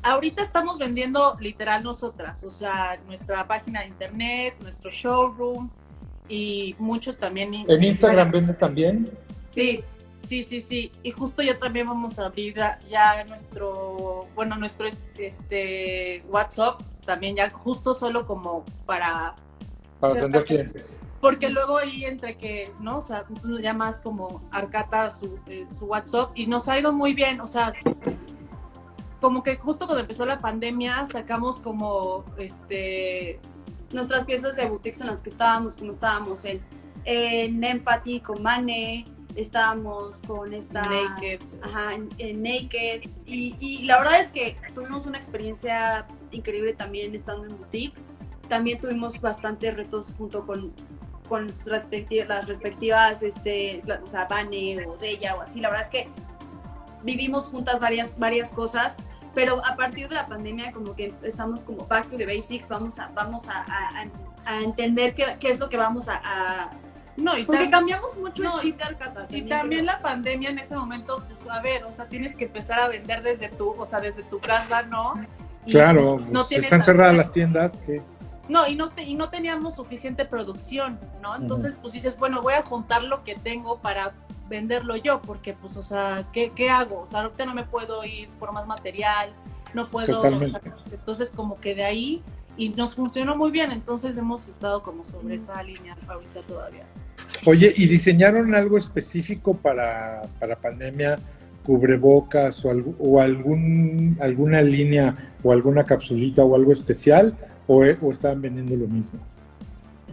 Ahorita estamos vendiendo literal nosotras, o sea, nuestra página de internet, nuestro showroom y mucho también. ¿En Instagram vende también? Sí, sí, sí, sí. Y justo ya también vamos a abrir ya nuestro, bueno, nuestro este WhatsApp también ya justo solo como para Para atender clientes. porque luego ahí entre que, ¿no? O sea, entonces ya más como Arcata su, eh, su WhatsApp y nos ha ido muy bien, o sea, como que justo cuando empezó la pandemia sacamos como, este, Nuestras piezas de boutiques en las que estábamos, como estábamos en, en Empathy con Mane, estábamos con esta... Naked. Ajá, en, Naked. Y, y la verdad es que tuvimos una experiencia increíble también estando en boutique. También tuvimos bastantes retos junto con, con respecti- las respectivas, este, la- o sea, Vane o Della o así. La verdad es que vivimos juntas varias, varias cosas. Pero a partir de la pandemia como que empezamos como back to the basics, vamos a, vamos a- a- a entender qué, qué es lo que vamos a... No, y porque cambiamos mucho No, el chip de Arcata. Y también la pandemia en ese momento, pues a ver, o sea, tienes que empezar a vender desde tu, o sea, desde tu casa, ¿no? Y, Claro, pues, no pues, tienes están cerradas las tiendas. que No, y no, te- y no teníamos suficiente producción, ¿no? Entonces, pues dices, bueno, voy a juntar lo que tengo para venderlo yo, porque pues, o sea, ¿qué, qué hago? O sea, ahorita no me puedo ir por más material, no puedo... Totalmente. Entonces, como que de ahí, y nos funcionó muy bien, entonces hemos estado como sobre esa línea ahorita todavía. Oye, ¿y diseñaron algo específico para, para pandemia? ¿Cubrebocas o, algu- o algún, alguna línea o alguna capsulita o algo especial? ¿O, o estaban vendiendo lo mismo?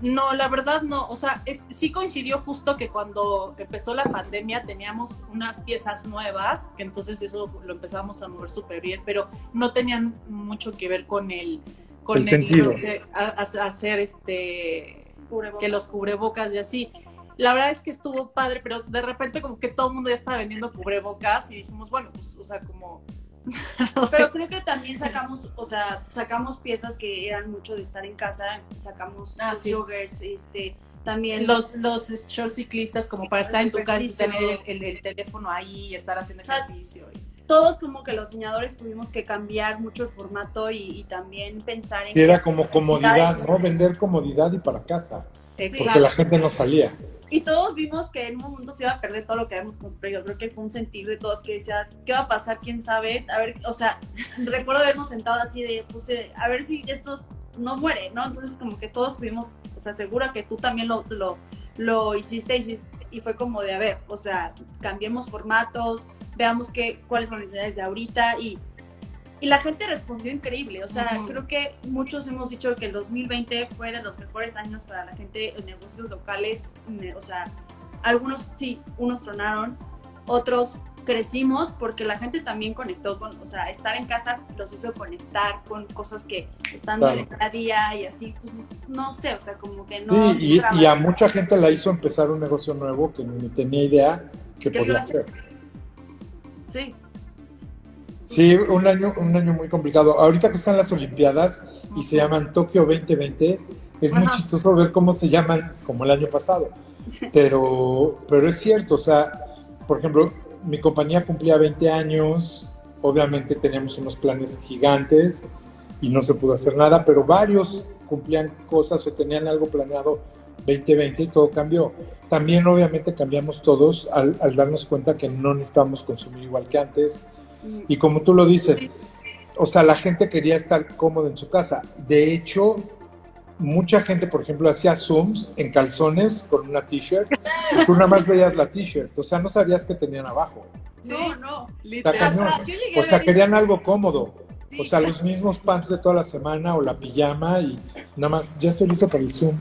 No, la verdad no. O sea, es- sí coincidió justo que cuando empezó la pandemia teníamos unas piezas nuevas, que entonces eso lo empezamos a mover súper bien, pero no tenían mucho que ver con el, con El sentido. hacer, a- a- hacer este Cubrebocas. que los cubrebocas y así. La verdad es que estuvo padre, pero de repente como que todo el mundo ya estaba vendiendo cubrebocas y dijimos, bueno, pues, o sea, como... (laughs) no sé. Pero creo que también sacamos, o sea, sacamos piezas que eran mucho de estar en casa, sacamos Ah, los sí. joggers, este, también los, los short ciclistas como para estar en tu casa y tener el, el- el teléfono ahí y estar haciendo O sea, ejercicio. y- todos como que los diseñadores tuvimos que cambiar mucho el formato y, y también pensar en era como comodidad. ¿no? Vender comodidad y para casa, Sí. porque la gente no salía. y todos vimos que en un momento se iba a perder todo lo que habíamos construido. Creo que fue un sentir de todos que decías, ¿qué va a pasar? ¿Quién sabe? A ver, o sea, (laughs) recuerdo habernos sentado así de, pues, eh, a ver si esto no muere, ¿no? Entonces como que todos tuvimos, o sea, seguro que tú también lo, lo, lo hiciste, hiciste y fue como de, a ver, o sea, cambiemos formatos, veamos qué, cuáles son las necesidades de ahorita y, y la gente respondió increíble, o sea, creo que muchos hemos dicho que el 2020 fue de los mejores años para la gente en negocios locales, o sea, algunos sí, unos tronaron, otros crecimos porque la gente también conectó con, o sea, estar en casa los hizo conectar con cosas que están Claro. día y así, pues no sé, o sea, como que no. Sí, y, y a mucha gente la hizo empezar un negocio nuevo que ni tenía idea que podía hace. hacer. Sí, Sí, un año, un año muy complicado. Ahorita que están las Olimpiadas y se llaman Tokio 2020, es muy chistoso ver cómo se llaman como el año pasado. Pero, pero es cierto, o sea, por ejemplo, mi compañía cumplía 20 años, obviamente teníamos unos planes gigantes y no se pudo hacer nada, pero varios cumplían cosas o tenían algo planeado 2020 y todo cambió. También obviamente cambiamos todos al, darnos cuenta que no necesitábamos consumir igual que antes. Y como tú lo dices, o sea, la gente quería estar cómoda en su casa. De hecho, mucha gente, por ejemplo, hacía Zooms en calzones con una t-shirt. y Tú nada más veías la t-shirt, o sea, no sabías que tenían abajo. no, no. Literal. O sea, querían algo cómodo. Sí, O sea, los mismos pants de toda la semana o la pijama y nada más, ya estoy listo para el Zoom.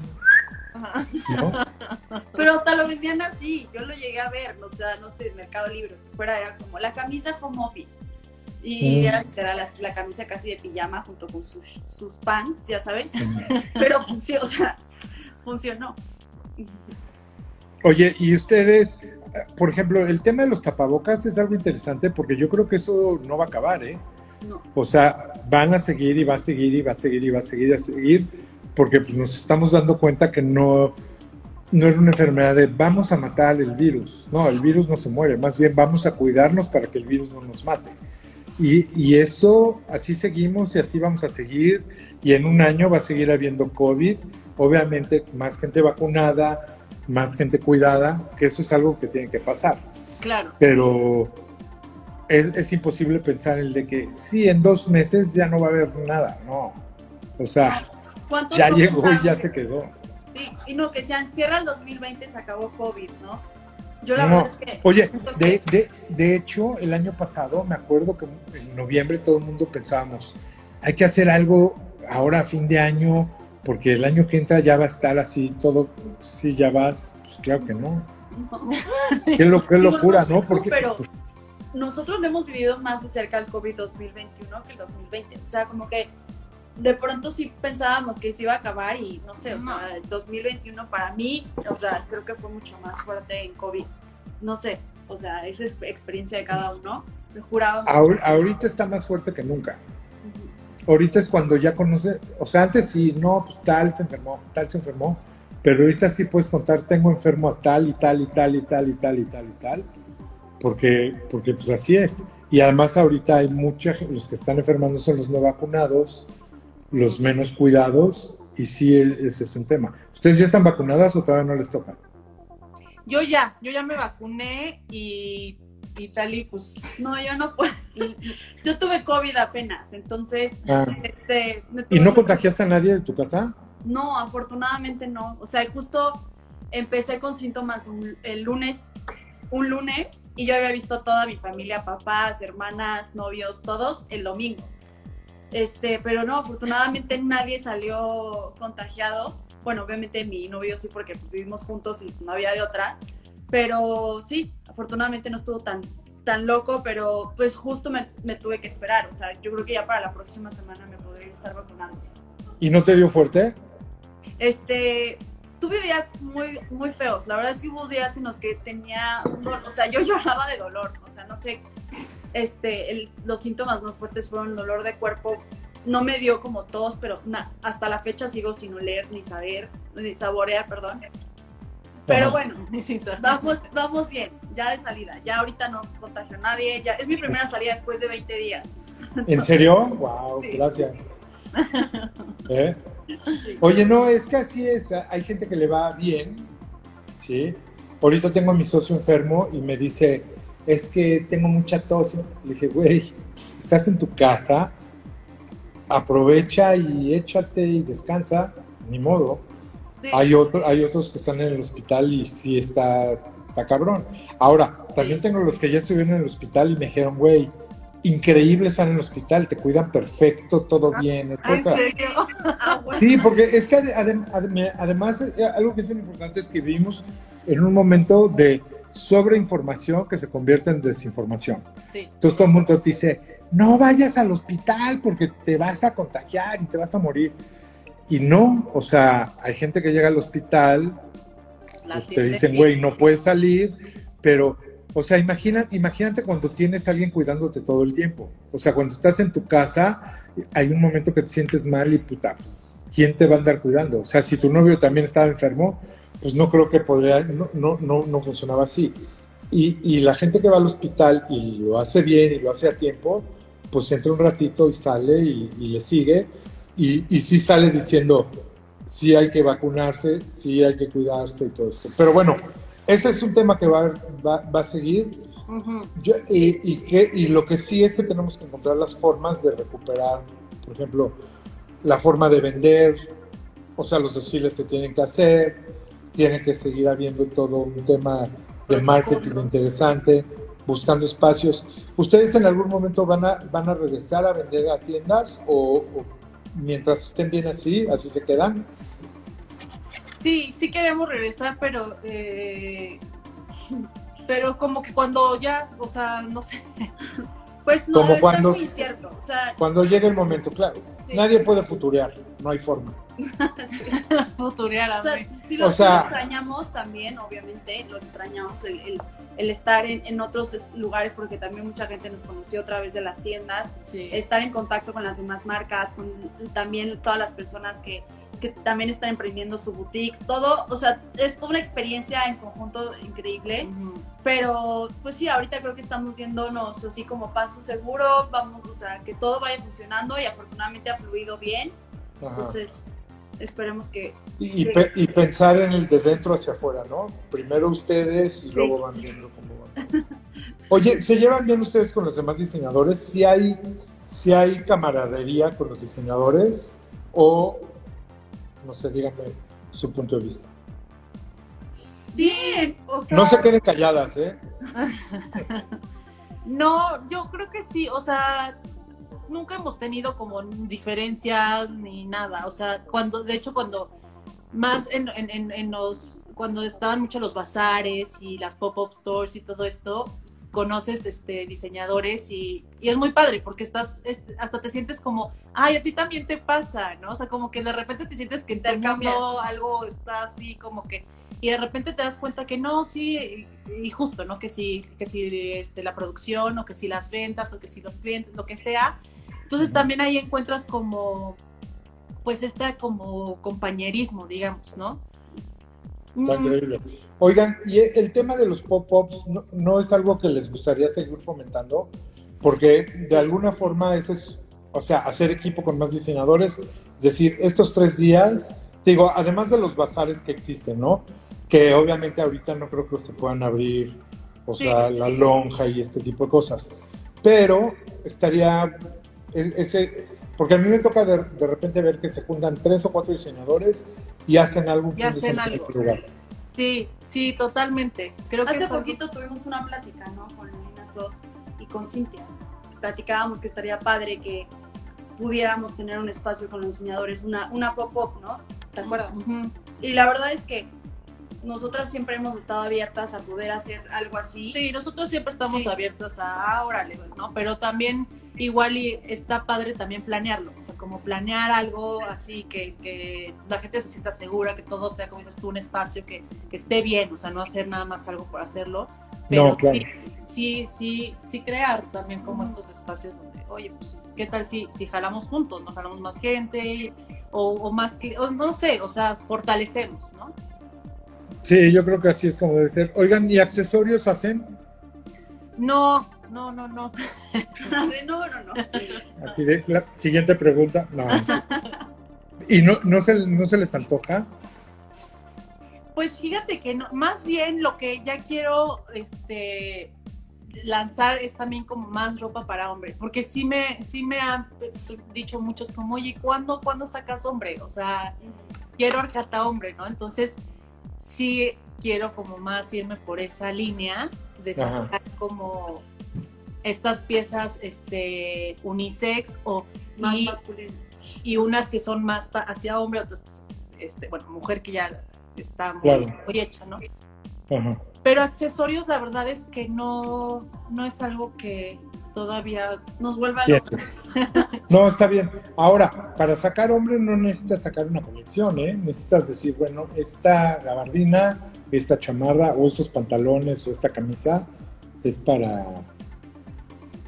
Ajá. ¿no? Pero hasta lo vendían así, yo lo llegué a ver, o sea, no sé, Mercado Libre, fuera era como la camisa home office. Y Mm. era literal la, la camisa casi de pijama junto con sus, sus pants, ya sabes. (laughs) Pero pues sí, o sea, funcionó. Oye, y ustedes, por ejemplo, el tema de los tapabocas es algo interesante porque yo creo que eso no va a acabar, ¿eh? No. O sea, van a seguir y va a seguir y va a seguir y va a seguir y a seguir, porque pues, nos estamos dando cuenta que no, no era una enfermedad de vamos a matar el virus. No, el virus no se muere, más bien vamos a cuidarnos para que el virus no nos mate. Y, y eso, así seguimos y así vamos a seguir. Y en un año va a seguir habiendo COVID, obviamente más gente vacunada, más gente cuidada, que eso es algo que tiene que pasar Claro. pero es, es imposible pensar el de que sí, en dos meses ya no va a haber nada, no. O sea, ¿Cuántos ya llegó y ya se quedó. Sí, y no, que sean, cierra el 2020, se acabó COVID, ¿no? Yo la No. verdad es que... Oye, de, de, de hecho, el año pasado me acuerdo que en noviembre todo el mundo pensábamos, hay que hacer algo ahora a fin de año, porque el año que entra ya va a estar así todo, sí, ya vas, pues claro que no. Qué, lo- qué Digo, locura, no sé ¿no? tú, Porque pero- pues, nosotros lo hemos vivido más de cerca el COVID 2021 que el 2020. O sea, como que de pronto sí pensábamos que se iba a acabar y no sé, o No. sea, el 2021 para mí, o sea, creo que fue mucho más fuerte en COVID. No sé, o sea, esa es experiencia de cada uno. Me jurábamos. ahor- ahorita está más fuerte que nunca. ahorita es cuando ya conoce, o sea, antes sí, no, pues tal se enfermó, tal se enfermó, pero ahorita sí puedes contar, tengo enfermo a tal y tal y tal y tal y tal y tal y tal, porque, porque pues así es. Y además ahorita hay mucha gente, los que están enfermando son los no vacunados, los menos cuidados, y sí, ese es un tema. ¿Ustedes ya están vacunadas o todavía no les toca? Yo ya, yo ya me vacuné y, y tal y pues No, yo no puedo. Yo tuve COVID apenas, entonces, Ah, este... me ¿Y no contagiaste a nadie de tu casa? No, afortunadamente no. O sea, justo empecé con síntomas un- el lunes, un lunes, y yo había visto toda mi familia, papás, hermanas, novios, todos el domingo. Este, pero no, afortunadamente nadie salió contagiado. Bueno, obviamente mi novio sí, porque pues, vivimos juntos y no había de otra. Pero sí, afortunadamente no estuvo tan, tan loco, pero pues justo me, me tuve que esperar. O sea, yo creo que ya para la próxima semana me podría estar vacunando. ¿Y no te dio fuerte? Este, tuve días muy, muy feos. La verdad es que hubo días en los que tenía, un dolor, o sea, yo lloraba de dolor. O sea, no sé, este, el- los síntomas más fuertes fueron el dolor de cuerpo. No me dio como tos, pero na- hasta la fecha sigo sin oler, ni saber, ni saborear, perdón. Pero bueno, (laughs) vamos, vamos bien, ya de salida. Ya ahorita no contagio a nadie. Ya, es mi primera salida después de 20 días. ¿En serio? (laughs) Wow, Sí. gracias. (laughs) ¿Eh? Sí. Oye, no, es que así es. Hay gente que le va bien, ¿sí? Ahorita tengo a mi socio enfermo y me dice, es que tengo mucha tos. Le dije, güey, estás en tu casa, aprovecha y échate y descansa, ni modo. Hay, otro, hay otros que están en el hospital y sí está, está cabrón. Ahora, también tengo los que ya estuvieron en el hospital y me dijeron, güey, increíble estar en el hospital, te cuidan perfecto, todo ah, bien, etc. ¿En serio? (laughs) Ah, sí, porque es que además eh, algo que es muy importante es que vivimos en un momento de sobreinformación que se convierte en desinformación. Entonces todo el mundo te dice, no vayas al hospital porque te vas a contagiar y te vas a morir. Y no, o sea, hay gente que llega al hospital, pues te dicen, güey, no puedes salir, pero o sea, imagina, imagínate cuando tienes a alguien cuidándote todo el tiempo. O sea, cuando estás en tu casa, hay un momento que te sientes mal y puta, ¿quién te va a andar cuidando? O sea, si tu novio también estaba enfermo, pues no creo que podría, no, no, no, no funcionaba así. Y, y, la gente que va al hospital y lo hace bien y lo hace a tiempo, pues entra un ratito y sale y, y le sigue. Y, y sí sale diciendo, sí hay que vacunarse, sí hay que cuidarse y todo esto. Pero bueno, ese es un tema que va, va, a seguir. y, que, y lo que sí es que tenemos que encontrar las formas de recuperar, por ejemplo, la forma de vender, o sea, los desfiles se tienen que hacer, tiene que seguir habiendo todo un tema de marketing interesante, buscando espacios. ¿Ustedes en algún momento van a, van a regresar a vender a tiendas o mientras estén bien así, así se quedan? Sí, sí queremos regresar, pero eh, pero como que cuando ya, o sea, no sé. (laughs) Pues no, como cuando, muy cierto. O sea, cuando llegue el momento, claro. nadie puede futurear, no hay forma. (laughs) (laughs) futurear a o sea, Si lo, extrañamos también, obviamente, lo extrañamos, el, el, estar en, en, otros lugares, porque también mucha gente nos conoció a través de las tiendas, estar en contacto con las demás marcas, con también todas las personas que que también están emprendiendo su boutique, todo, o sea, es una experiencia en conjunto increíble, pero pues sí, ahorita creo que estamos yéndonos así como paso seguro, vamos, o sea, que todo vaya funcionando y afortunadamente ha fluido bien, entonces esperemos que... Y, y, pensar en el de dentro hacia afuera, ¿no? Primero ustedes y luego van viendo cómo van. (laughs) Oye, ¿se llevan bien ustedes con los demás diseñadores? ¿Si hay, si hay camaradería con los diseñadores o no sé, díganme su punto de vista. Sí, o sea... No se queden calladas, ¿eh? (laughs) no, yo creo que sí, o sea, nunca hemos tenido como diferencias ni nada, o sea, cuando, de hecho, cuando más en, en, en los, cuando estaban mucho los bazares y las pop-up stores y todo esto, conoces este, diseñadores y, es muy padre porque estás, hasta te sientes como, ay, a ti también te pasa, ¿no? O sea, como que de repente te sientes que en tu mundo algo está así como que, y de repente te das cuenta que no, sí, y, justo, ¿no? Que si, que si este, la producción o que si las ventas o que si los clientes, lo que sea. Entonces también ahí encuentras como, pues, este como compañerismo, digamos, ¿no? Está mm. increíble. Oigan, y el tema de los pop-ups no, es algo que les gustaría seguir fomentando, porque de alguna forma ese es, o sea, hacer equipo con más diseñadores, decir, estos tres días, digo, además de los bazares que existen, ¿no? Que obviamente ahorita no creo que se puedan abrir, o sea, la lonja y este tipo de cosas, pero estaría e, ese, porque a mí me toca de, repente ver que se juntan tres o cuatro diseñadores y hacen algo. Y hacen algo. Sí, sí, totalmente. Creo Hace poquito tuvimos una plática, ¿no? Con Lina Sot y con Cintia. Platicábamos que estaría padre que pudiéramos tener un espacio con los diseñadores, una, una pop-up, ¿no? ¿Te acuerdas? Y la verdad es que nosotras siempre hemos estado abiertas a poder hacer algo así. Sí, nosotros siempre estamos abiertas a, ah, órale, ¿no? Pero también igual y está padre también planearlo, o sea, como planear algo así que, que la gente se sienta segura, que todo sea, como dices tú, un espacio que, que esté bien, o sea, no hacer nada más algo por hacerlo, pero sí, sí, sí, crear también como estos espacios donde, oye, pues, ¿qué tal si, si jalamos juntos, no jalamos más gente o, o más, que, o no sé, o sea, fortalecemos, ¿no? Sí, yo creo que así es como debe ser. Oigan, ¿y accesorios hacen? No, no, no, no. (laughs) no, no, no. Así de, la siguiente pregunta. No, ¿Y no, no, se, no se les antoja? Pues fíjate que no, más bien lo que ya quiero este, lanzar es también como más ropa para hombre, porque sí me, sí me han dicho muchos como, oye, ¿cuándo, ¿cuándo sacas hombre? O sea, quiero arcata hombre, ¿no? Entonces, sí quiero como más irme por esa línea de sacar como estas piezas este, unisex o más y, masculinas. y unas que son más hacia hombre, otras, este, bueno, mujer que ya está muy, Claro. muy hecha, ¿no? Ajá. Pero accesorios, la verdad es que no, no es algo que todavía Nos vuelve a Bien. locos. No, está bien. Ahora, para sacar hombre no necesitas sacar una colección, ¿eh? Necesitas decir, bueno, esta gabardina, esta chamarra, o estos pantalones, o esta camisa, es para,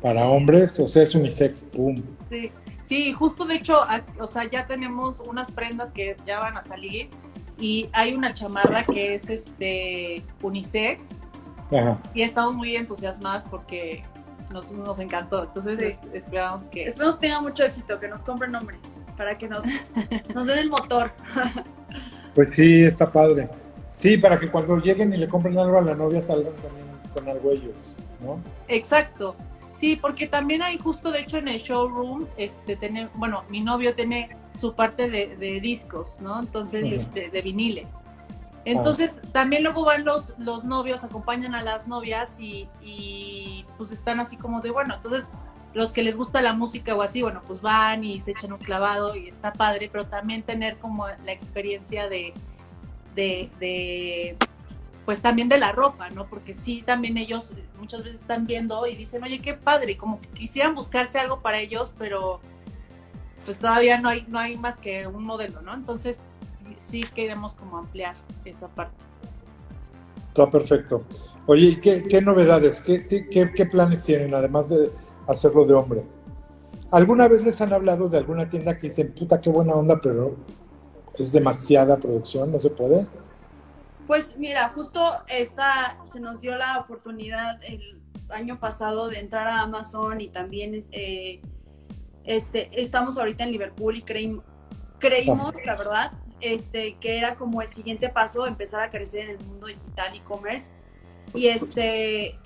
para hombres, o sea, es unisex, pum. Sí, sí, justo de hecho, o sea, ya tenemos unas prendas que ya van a salir y hay una chamarra que es este unisex Ajá. y estamos muy entusiasmadas porque nos, nos encantó. Entonces Sí. es- esperamos que Esperemos que tenga mucho éxito, que nos compren hombres, para que nos, (laughs) nos den el motor. Pues sí, está padre. Sí, para que cuando lleguen y le compren algo a la novia salgan también con algo ellos, ¿no? Exacto. Sí, porque también hay justo, de hecho, en el showroom, este, tener, bueno, mi novio tiene su parte de, de discos, ¿no? Entonces, este, de viniles. Entonces, también luego van los, los novios, acompañan a las novias y, y, pues están así como de, bueno, entonces los que les gusta la música o así, bueno, pues van y se echan un clavado y está padre, pero también tener como la experiencia de, de, de pues también de la ropa, ¿no? Porque sí, también ellos muchas veces están viendo y dicen, oye, qué padre, y como que quisieran buscarse algo para ellos, pero pues todavía no hay, no hay más que un modelo, ¿no? Entonces sí queremos como ampliar esa parte. Está perfecto. Oye, ¿y qué, qué novedades? ¿Qué, qué, qué planes tienen, además de hacerlo de hombre? ¿Alguna vez les han hablado de alguna tienda que dicen, puta, qué buena onda, pero es demasiada producción, no se puede? Pues mira, justo esta se nos dio la oportunidad el año pasado de entrar a Amazon y también eh, este, estamos ahorita en Liverpool y creímos, la verdad, este, que era como el siguiente paso, empezar a crecer en el mundo digital e-commerce. Y este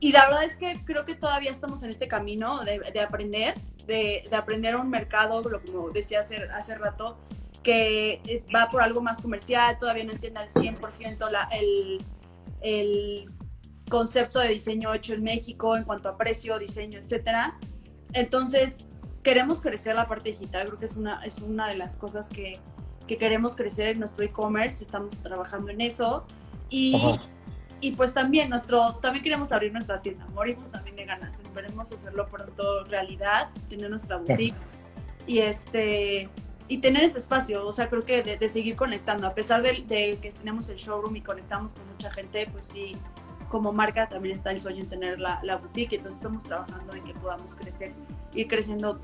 y la verdad es que creo que todavía estamos en este camino de, de aprender, de, de aprender un mercado, como decía hace, hace rato, que eh, va por algo más comercial, todavía no entiende al 100% la, el, el concepto de diseño hecho en México en cuanto a precio, diseño, etcétera. Entonces, queremos crecer la parte digital, creo que es una, es una de las cosas que, que queremos crecer en nuestro e-commerce, estamos trabajando en eso. Y, y pues también nuestro, también queremos abrir nuestra tienda, morimos también de ganas, esperemos hacerlo pronto realidad, tener nuestra boutique y este y tener ese espacio, o sea, creo que de, de seguir conectando, a pesar de, de, que tenemos el showroom y conectamos con mucha gente, pues sí, como marca también está el sueño en tener la, la boutique, entonces estamos trabajando en que podamos crecer, ir creciendo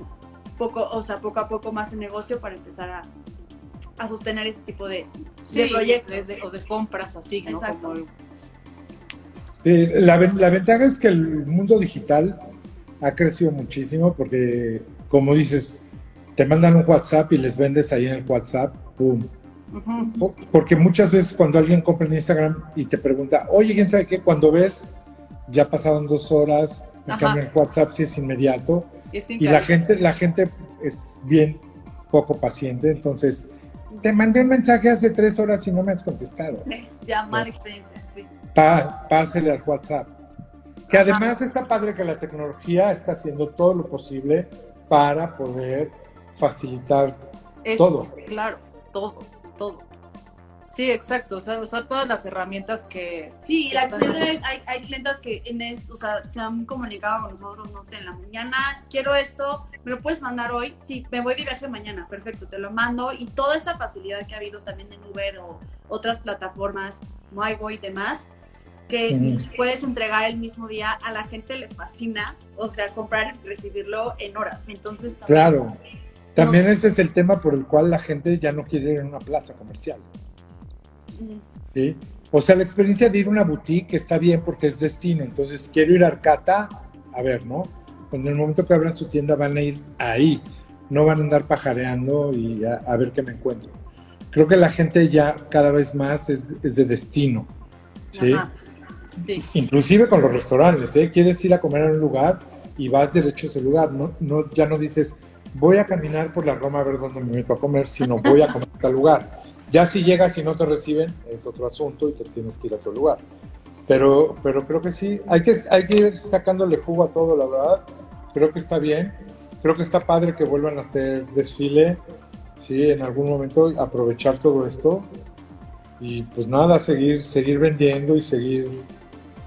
poco, o sea, poco a poco más el negocio para empezar a, a sostener ese tipo de, Sí, de proyectos. de- de- o de compras así, ¿no? Exacto. Como- Eh, la, la ventaja es que el mundo digital ha crecido muchísimo porque, como dices, te mandan un WhatsApp y les vendes ahí en el WhatsApp, ¡pum! Porque muchas veces cuando alguien compra en Instagram y te pregunta, oye, ¿quién sabe qué? Cuando ves, ya pasaron dos horas, en cambio en WhatsApp sí es inmediato. Es Y la gente, la gente es bien poco paciente, entonces te mandé un mensaje hace tres horas y no me has contestado. ya mala experiencia, sí. Pa- pásele al WhatsApp. Que Ajá. además está padre que la tecnología está haciendo todo lo posible para poder facilitar Es- todo. Claro, todo, todo. Sí, exacto, o sea, usar todas las herramientas que... Sí, la experiencia, hay, hay clientes que en es, o sea, se han comunicado con nosotros, no sé, en la mañana, quiero esto, ¿me lo puedes mandar hoy? Sí, me voy de viaje mañana, perfecto, te lo mando. Y toda esa facilidad que ha habido también en Uber o otras plataformas, MyBoy y demás, que puedes entregar el mismo día, a la gente le fascina, o sea, comprar y recibirlo en horas. Entonces, también- Claro. También ese es el tema por el cual la gente ya no quiere ir a una plaza comercial. ¿sí? O sea, la experiencia de ir a una boutique está bien porque es destino. Entonces, quiero ir a Arcata, a ver, ¿no? Cuando en el momento que abran su tienda van a ir ahí. No van a andar pajareando y a, a ver qué me encuentro. Creo que la gente ya cada vez más es, es de destino. ¿sí? Sí, Inclusive con los restaurantes, ¿eh? Quieres ir a comer a un lugar y vas derecho a ese lugar. No, no, ya no dices, voy a caminar por la Roma a ver dónde me meto a comer, sino voy a comer a tal lugar. Ya si llegas y no te reciben, es otro asunto y te tienes que ir a otro lugar. Pero, pero creo que sí, hay que, hay que ir sacándole jugo a todo, la verdad. Creo que está bien. Creo que está padre que vuelvan a hacer desfile, sí, en algún momento aprovechar todo esto. Y pues nada, seguir, seguir vendiendo y seguir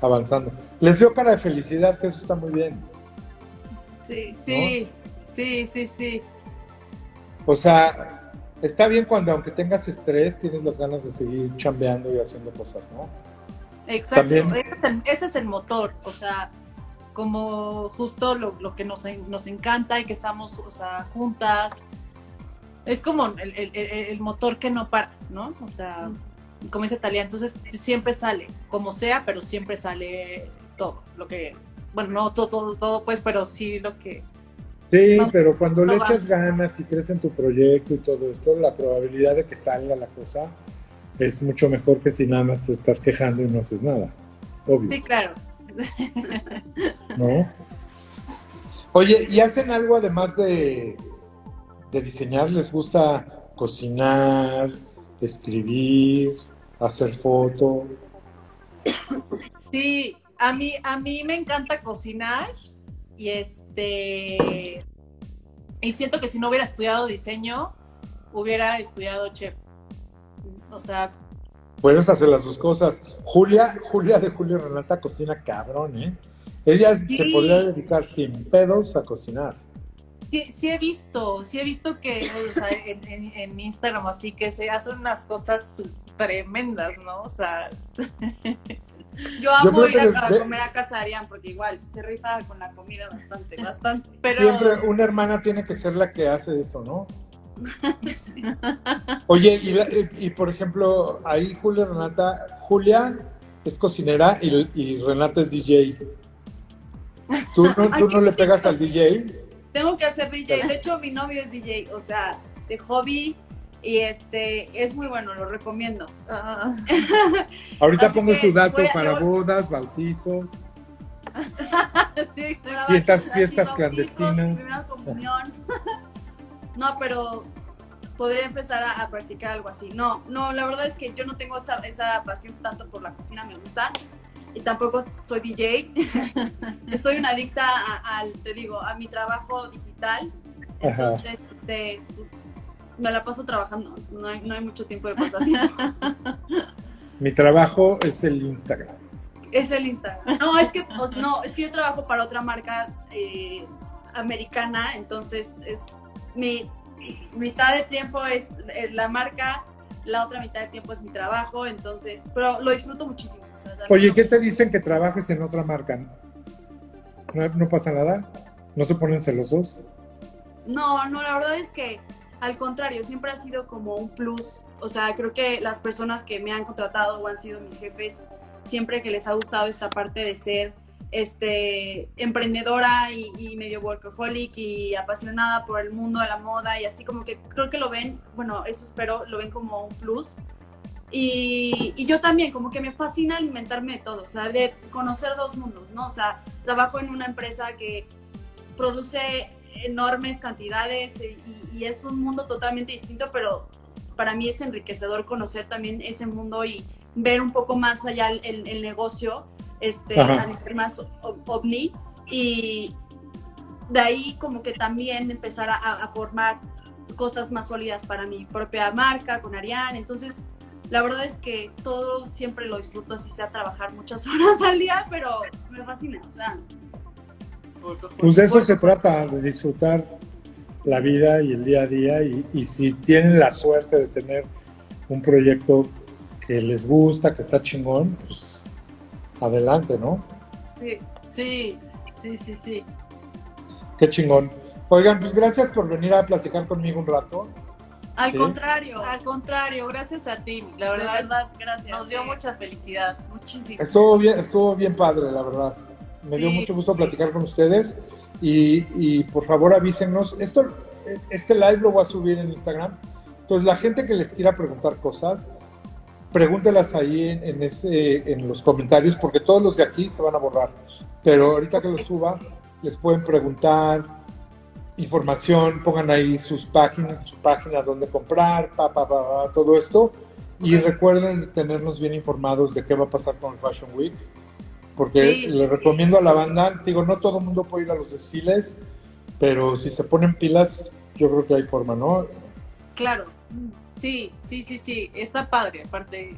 avanzando. Les veo cara de felicidad, que eso está muy bien. Sí, sí, sí, sí, sí. O sea, está bien cuando aunque tengas estrés, tienes las ganas de seguir chambeando y haciendo cosas, ¿no? Exacto, ese es, el, ese es, el, motor, o sea, como justo lo, lo, que nos, nos encanta y que estamos, o sea, juntas, es como el, el, el motor que no para, ¿no? O sea, como dice Talia, entonces siempre sale, como sea, pero siempre sale todo, lo que, bueno, no todo, todo, todo pues, pero sí lo que... Sí, pero cuando le echas ganas y crees en tu proyecto y todo esto, la probabilidad de que salga la cosa es mucho mejor que si nada más te estás quejando y no haces nada. Obvio. Sí, claro. ¿No? Oye, ¿y hacen algo además de, de diseñar? ¿Les gusta cocinar, escribir, hacer foto? Sí, a mí, a mí me encanta cocinar y este y siento que si no hubiera estudiado diseño, hubiera estudiado chef. O sea. Puedes hacer las dos cosas. Julia, Julia de Julio Renata cocina cabrón, ¿eh? Ella sí. se podría dedicar sin pedos a cocinar. Sí, sí, he visto, sí he visto que o sea, en, en, en, Instagram así que se hacen unas cosas tremendas, ¿no? O sea. (laughs) Yo amo Yo ir a, les... comer a casa de Arián porque igual se rifa con la comida bastante, bastante. Pero... Siempre una hermana tiene que ser la que hace eso, ¿no? (laughs) sí. Oye, y, la, y, por ejemplo, ahí Julia Renata, Julia es cocinera y, y Renata es DJ. ¿Tú no, (laughs) tú no le pegas al DJ? Tengo que hacer DJ. De hecho, mi novio es DJ, o sea, de hobby. Y este es muy bueno, lo recomiendo. Uh. (laughs) Ahorita pongo su dato a, para bodas, bautizos. (laughs) sí, fiestas, fiestas clandestinas. comunión. (laughs) no, pero podría empezar a, a, practicar algo así. No, no, la verdad es que yo no tengo esa, esa pasión tanto por la cocina, me gusta. Y tampoco soy DJ. soy una adicta al, te digo, a mi trabajo digital. Entonces, este, pues, me la paso trabajando. No hay, no hay mucho tiempo de pasar (laughs) Mi trabajo es el Instagram. Es el Instagram. No, es que, no, es que yo trabajo para otra marca eh, americana, entonces es, mi mitad de tiempo es eh, la marca, la otra mitad del tiempo es mi trabajo, entonces, pero lo disfruto muchísimo. O sea, Oye, ¿qué te dicen que trabajes en otra marca? ¿No, ¿No, pasa nada? ¿No se ponen celosos? No, no, la verdad es que al contrario, siempre ha sido como un plus. O sea, creo que las personas que me han contratado o han sido mis jefes, siempre que les ha gustado esta parte de ser este, emprendedora y, y, medio workaholic y apasionada por el mundo de la moda y así como que creo que lo ven, bueno, eso espero, lo ven como un plus. Y, y, yo también, como que me fascina alimentarme de todo, o sea, de conocer dos mundos, ¿no? O sea, trabajo en una empresa que produce enormes cantidades y, y es un mundo totalmente distinto, pero para mí es enriquecedor conocer también ese mundo y ver un poco más allá el, el, el negocio este, a nivel más ovni y de ahí como que también empezar a, a, formar cosas más sólidas para mi propia marca con Ariane. Entonces, la verdad es que todo siempre lo disfruto, así sea trabajar muchas (laughs) horas al día, pero me fascina, o sea. Pues de eso se trata, de disfrutar la vida y el día a día y, y si tienen la suerte de tener un proyecto que les gusta, que está chingón, pues adelante, ¿no? Sí, sí, sí, sí, sí. Qué chingón. Oigan, pues gracias por venir a platicar conmigo un rato. Al ¿Sí? contrario, al contrario, gracias a ti. La verdad, verdad gracias. Nos dio sí. mucha felicidad, muchísimo. Estuvo bien, estuvo bien padre, la verdad. Me sí. dio mucho gusto platicar con ustedes y, y, por favor avísenos. Esto, este live lo voy a subir en Instagram. Entonces la gente que les quiera preguntar cosas, pregúntelas ahí en, en, ese, en los comentarios, porque todos los de aquí se van a borrar. Pero ahorita que los suba, les pueden preguntar información, pongan ahí sus páginas, su página donde comprar, pa, pa, pa, todo esto. Y recuerden tenernos bien informados de qué va a pasar con el Fashion Week. Porque Sí. le recomiendo a la banda, digo, no todo el mundo puede ir a los desfiles, pero si se ponen pilas, yo creo que hay forma, ¿no? Claro, sí, sí, sí, sí, está padre, aparte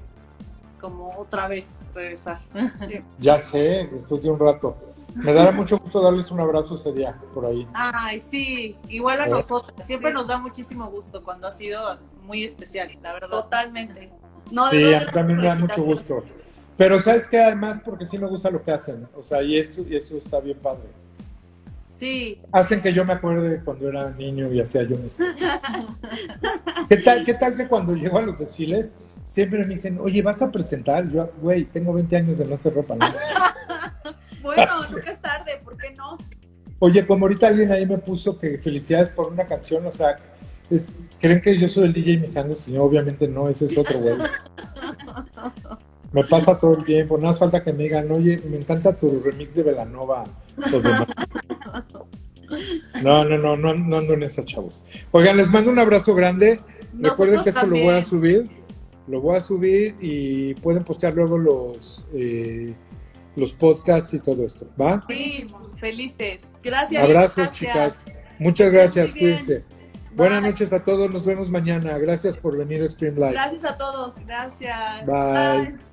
como otra vez regresar. (laughs) Ya sé, después de un rato. Me dará (laughs) mucho gusto darles un abrazo ese día, por ahí. Ay, sí, igual a ¿Eh? nosotros, siempre Sí. nos da muchísimo gusto cuando ha sido muy especial, la verdad. Totalmente. No, de Sí, verdad, a mí también me da mucho gusto. Pero sabes que además, porque sí me gusta lo que hacen, o sea, y eso, y eso está bien padre. Sí, Hacen que yo me acuerde cuando era niño y hacía yo mismo. (laughs) ¿Qué tal, ¿Qué tal que cuando llego a los desfiles siempre me dicen, oye, vas a presentar? Yo, güey, tengo 20 años de no hacer ropa. ¿no? (laughs) Bueno, nunca es tarde, ¿por qué no? Oye, como ahorita alguien ahí me puso que felicidades por una canción, o sea, es- ¿creen que yo soy el DJ Mijangos? Y obviamente no, ese es otro güey. (laughs) Me pasa todo el tiempo, no hace falta que me digan, oye, me encanta tu remix de Velanova. No, no, no, no, no ando en esas, chavos. Oigan, les mando un abrazo grande. Recuerden que esto lo voy a subir. Lo voy a subir y pueden postear luego los, eh, los podcasts y todo esto. ¿Va? sí, felices. Gracias. Abrazos, gracias. chicas. Muchas gracias, cuídense. Buenas noches a todos, nos vemos mañana. Gracias por venir a Stream Live. Gracias a todos. Gracias. Bye. Bye.